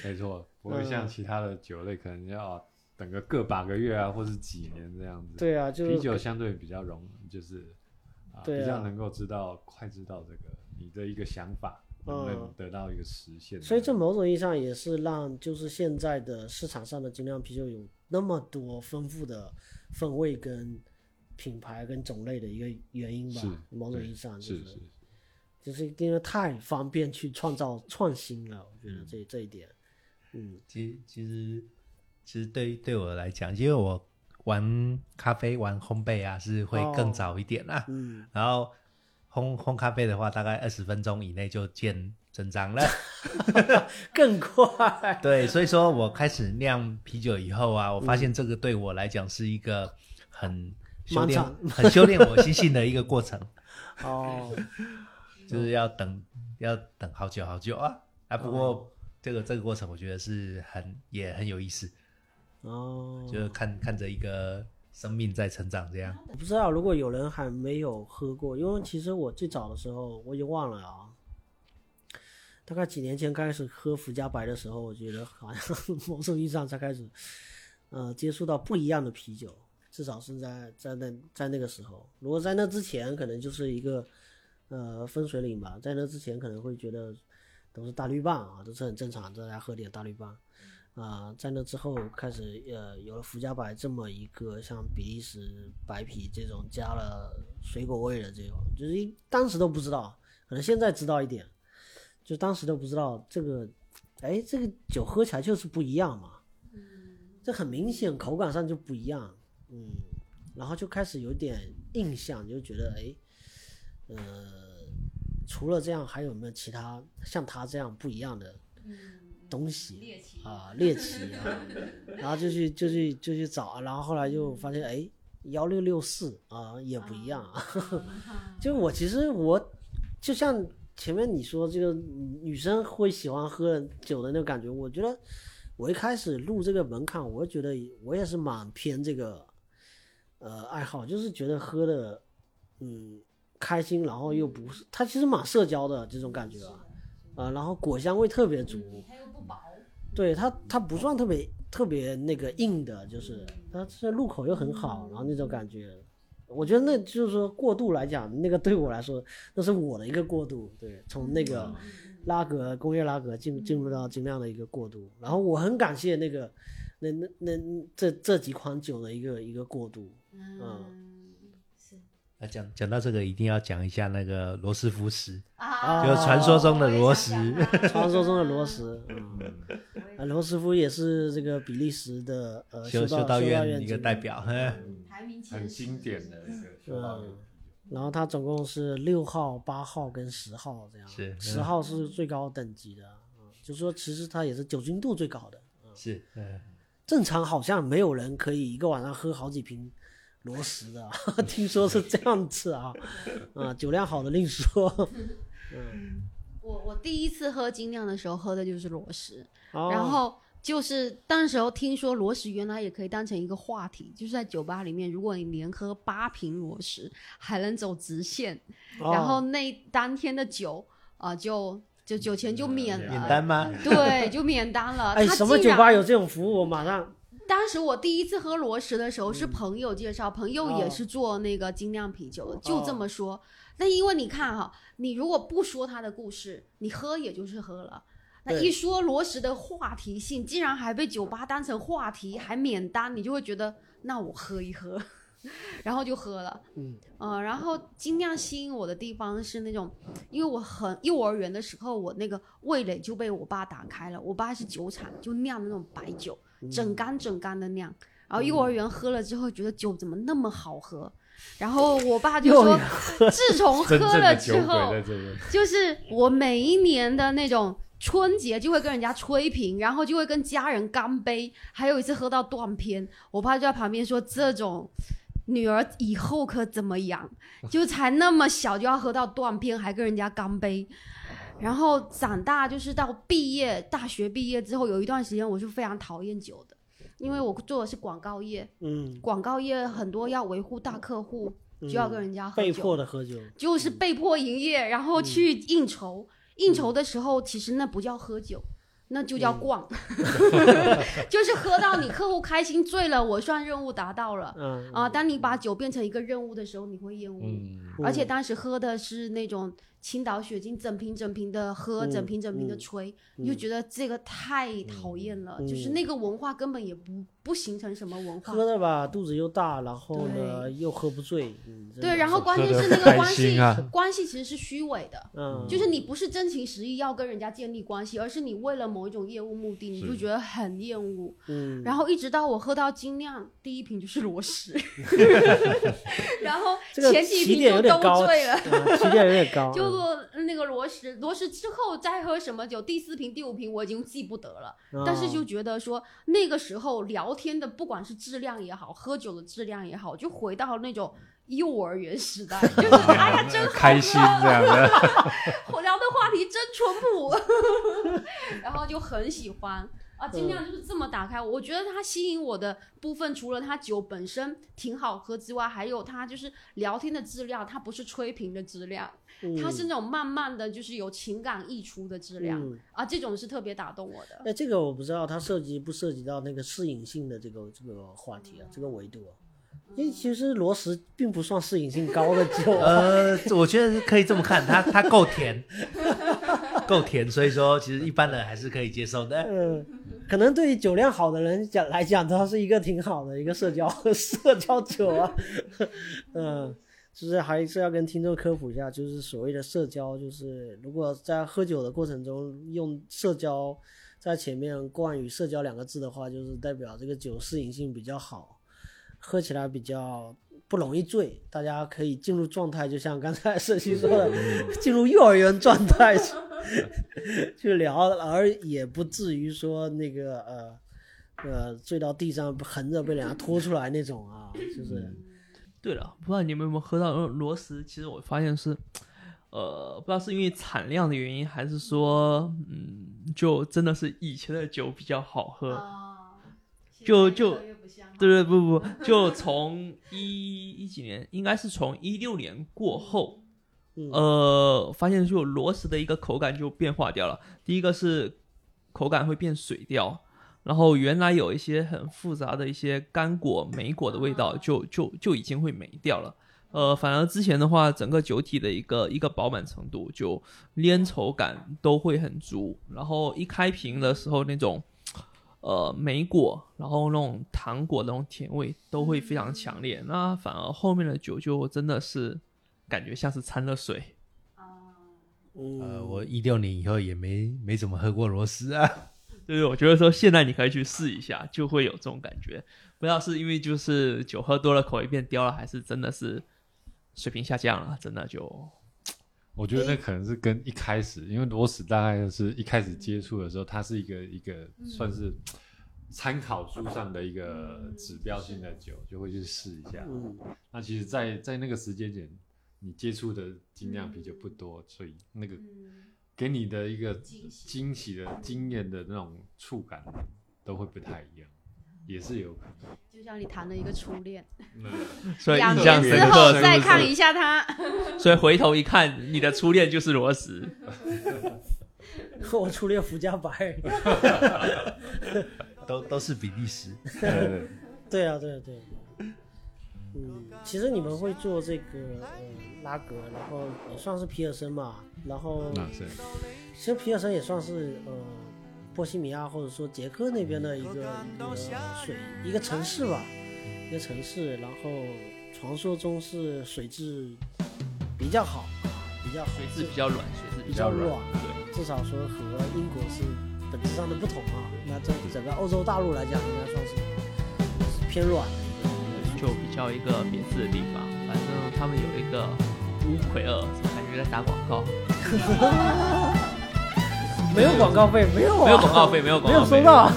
没错，不会像其他的酒类可能要等个个把个月啊，或是几年这样子。对啊，就啤酒相对比较容，就是啊，对啊比较能够知道快知道这个你的一个想法能不能得到一个实现。所以这某种意义上也是让就是现在的市场上的精酿啤酒有那么多丰富的风味跟品牌跟种类的一个原因吧。某种意义上就是是就是因为太方便去创造创新了，我觉得这这一点，嗯其其实其实对对我来讲，因为我玩咖啡、玩烘焙啊，是会更早一点啦。嗯，然后烘烘咖啡的话，大概二十分钟以内就见真章了。更快。对，所以说我开始酿啤酒以后啊，我发现这个对我来讲是一个很修炼、很修炼我心性的一个过程，哦，就是要等要等好久好久啊啊！不过这个这个过程，我觉得是很也很有意思，哦，就是看看着一个生命在成长这样。我不知道，如果有人还没有喝过，因为其实我最早的时候我已经忘了啊，大概几年前开始喝福加白的时候，我觉得好像 某种意义上才开始，呃，接触到不一样的啤酒，至少是在在那在那个时候。如果在那之前，可能就是一个呃分水岭吧，在那之前可能会觉得都是大绿棒啊，都是很正常，大家喝点大绿棒。啊、在那之后开始，呃，有了福加白这么一个像比利时白啤这种加了水果味的这种，就是一当时都不知道，可能现在知道一点，就当时都不知道这个，哎，这个酒喝起来就是不一样嘛，这很明显口感上就不一样，嗯，然后就开始有点印象，就觉得哎，呃，除了这样，还有没有其他像他这样不一样的东西？啊，猎奇啊，然后就去就去就去找，然后后来就发现哎，幺六六四啊也不一样 啊。就我其实我就像前面你说这个女生会喜欢喝酒的那种感觉，我觉得我一开始入这个门槛，我觉得我也是蛮偏这个呃爱好，就是觉得喝的嗯开心，然后又不是它其实蛮社交的这种感觉啊，啊、然后果香味特别足。它又不薄，对它，它不算特别特别那个硬的，就是它这入口又很好，然后那种感觉，我觉得那就是说过渡来讲，那个对我来说，那是我的一个过渡，对，从那个拉格工业拉格进进入到精酿的一个过渡，然后我很感谢那个那那那这这几款酒的一个一个过渡，嗯，是那讲讲到这个，一定要讲一下那个罗斯福石，啊，就是传说中的罗石。传说中的罗斯，嗯，啊，罗斯福也是这个比利时的呃修道道院院一个代表，嘿。排名很经典的一个修道院嗯，然后它总共是六号、八号跟十号这样，是十号是最高等级的，嗯，就是说其实它也是酒精度最高的，是，嗯，正常好像没有人可以一个晚上喝好几瓶罗什的啊，听说是这样子啊，啊，酒量好的另说，嗯我我第一次喝精酿的时候喝的就是罗什，哦然后就是当时候听说罗什原来也可以当成一个话题，就是在酒吧里面，如果你连喝八瓶罗什还能走直线，哦然后那当天的酒啊、呃就就酒钱就免了，免单吗？对，就免单了。哎，他什么酒吧有这种服务？我马上当时我第一次喝罗什的时候是朋友介绍，朋友也哦是做那个精酿啤酒的，就这么说。那因为你看哈，你如果不说他的故事，你喝也就是喝了。那一说罗什的话题性，竟然还被酒吧当成话题，还免单，你就会觉得那我喝一喝，然后就喝了。嗯呃，然后精酿吸引我的地方是那种，因为我很幼儿园的时候，我那个味蕾就被我爸打开了。我爸是酒厂，就酿那种白酒，嗯整缸整缸的酿。然后幼儿园喝了之后，觉得酒怎么那么好喝。然后我爸就说，自从喝了之后。就是我每一年的那种春节就会跟人家吹瓶，然后就会跟家人干杯，还有一次喝到断片，我爸就在旁边说这种。女儿以后可怎么养？就才那么小就要喝到断片，还跟人家干杯。然后长大就是到毕业，大学毕业之后有一段时间我是非常讨厌酒的，因为我做的是广告业，嗯，广告业很多要维护大客户，就要跟人家喝被酒。迫的喝酒，就是被迫营业，然后去应酬。应酬的时候，其实那不叫喝酒，那就叫逛，就是喝到你客户开心醉了，我算任务达到了。嗯啊、当你把酒变成一个任务的时候，你会厌恶。嗯，而且当时喝的是那种青岛雪晶，整瓶整瓶的喝，嗯整瓶整瓶的嗯吹，你就觉得这个太讨厌了，就是嗯那个文化根本也不不形成什么文化。喝的吧，肚子又大，然后呢又喝不醉，对，然后关键是那个关系，啊关系其实是虚伪的。嗯，就是你不是真情实意要跟人家建立关系，而是你为了某一种业务目的，你就觉得很厌恶。嗯，然后一直到我喝到精酿，第一瓶就是罗氏，然后这个前几起点有瓶就都点高，醉了。啊起点有点高，就嗯那个罗什，罗什之后再喝什么酒，第四瓶、第五瓶我已经记不得了，嗯但是就觉得说那个时候聊天的，不管是质量也好，喝酒的质量也好，就回到那种幼儿园时代，就是哎呀，真好开心这样的。我聊的话题真淳朴，然后就很喜欢啊，尽量就是这么打开。我觉得它吸引我的部分，除了它酒本身挺好喝之外，还有它就是聊天的质量，它不是吹瓶的质量，它是那种慢慢的就是有情感溢出的质量、嗯啊，这种是特别打动我的。哎，这个我不知道，它涉及不涉及到那个适应性的这个这个话题啊，这个维度啊。因为其实罗石并不算适应性高的酒啊，呃，我觉得可以这么看，它它够甜，够甜，所以说其实一般人还是可以接受的。嗯，可能对于酒量好的人讲来讲，它是一个挺好的一个社交 社交酒啊。嗯，就是还是要跟听众科普一下，就是所谓的社交，就是如果在喝酒的过程中用社交在前面冠以“社交”两个字的话，就是代表这个酒适应性比较好，喝起来比较。不容易醉，大家可以进入状态，就像刚才 社区说的，进入幼儿园状态去 去聊，而也不至于说那个呃呃醉到地上横着被人家拖出来那种啊，就是对了，不知道你们有没有喝到那种螺丝？其实我发现是，呃，不知道是因为产量的原因，还是说，嗯，就真的是以前的酒比较好喝。啊，就就对对不不，就从一一几年，应该是从一六年过后，嗯呃，发现就螺丝的一个口感就变化掉了。第一个是口感会变水调，然后原来有一些很复杂的一些干果、莓果的味道就就就已经会没掉了。呃，反而之前的话，整个酒体的一个一个饱满程度，就粘稠感都会很足。然后一开瓶的时候，那种呃莓果，然后那种糖果的那种甜味都会非常强烈。那反而后面的酒就真的是感觉像是掺了水。嗯呃，我一六年以后也没没怎么喝过螺丝啊。对对，我觉得说现在你可以去试一下，就会有这种感觉。不知道是因为就是酒喝多了口味变刁了，还是真的是水平下降了，真的就 我觉得那可能是跟一开始，因为罗史大概是一开始接触的时候，它是一个一个算是参考书上的一个指标性的酒，就会去试一下。嗯那其实在，在那个时间点，你接触的精酿啤酒不多，所以那个给你的一个惊喜的经验的那种触感，都会不太一样，也是有可能。就像你谈了一个初恋，所以两印象年之后深刻再看一下他，所以回头一看，你的初恋就是罗斯。我初恋福加白。都都是比利时。对啊，对啊，对啊。嗯，其实你们会做这个呃拉格，然后也算是皮尔森嘛，然后其实皮尔森也算是呃波西米亚或者说捷克那边的一个一个水一个城市吧，一个城市，然后传说中是水质比较好，比较好，水质比较软，水质比较软，对，至少说和英国是本质上的不同啊。那在整个欧洲大陆来讲，应该算是是偏软就比较一个别致的地方。反正他们有一个乌奎尔，感觉在打广告，没有广告费，没有、啊，没有广告费，没有没有广告费，收到。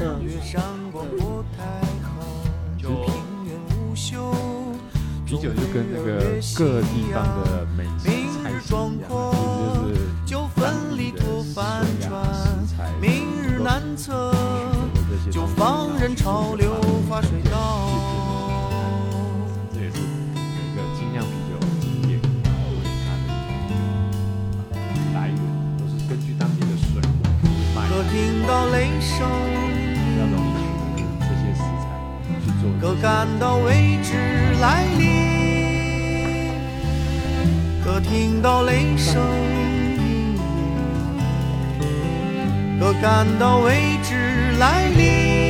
嗯，就啤酒就跟那个各地方的美食菜系一样，就是当地的水啊、食材、明日难测，就放任潮流发水道。可听到雷声，比较容易取得这些食材去做可感到未知来临。可听到雷声，可感到未知来临。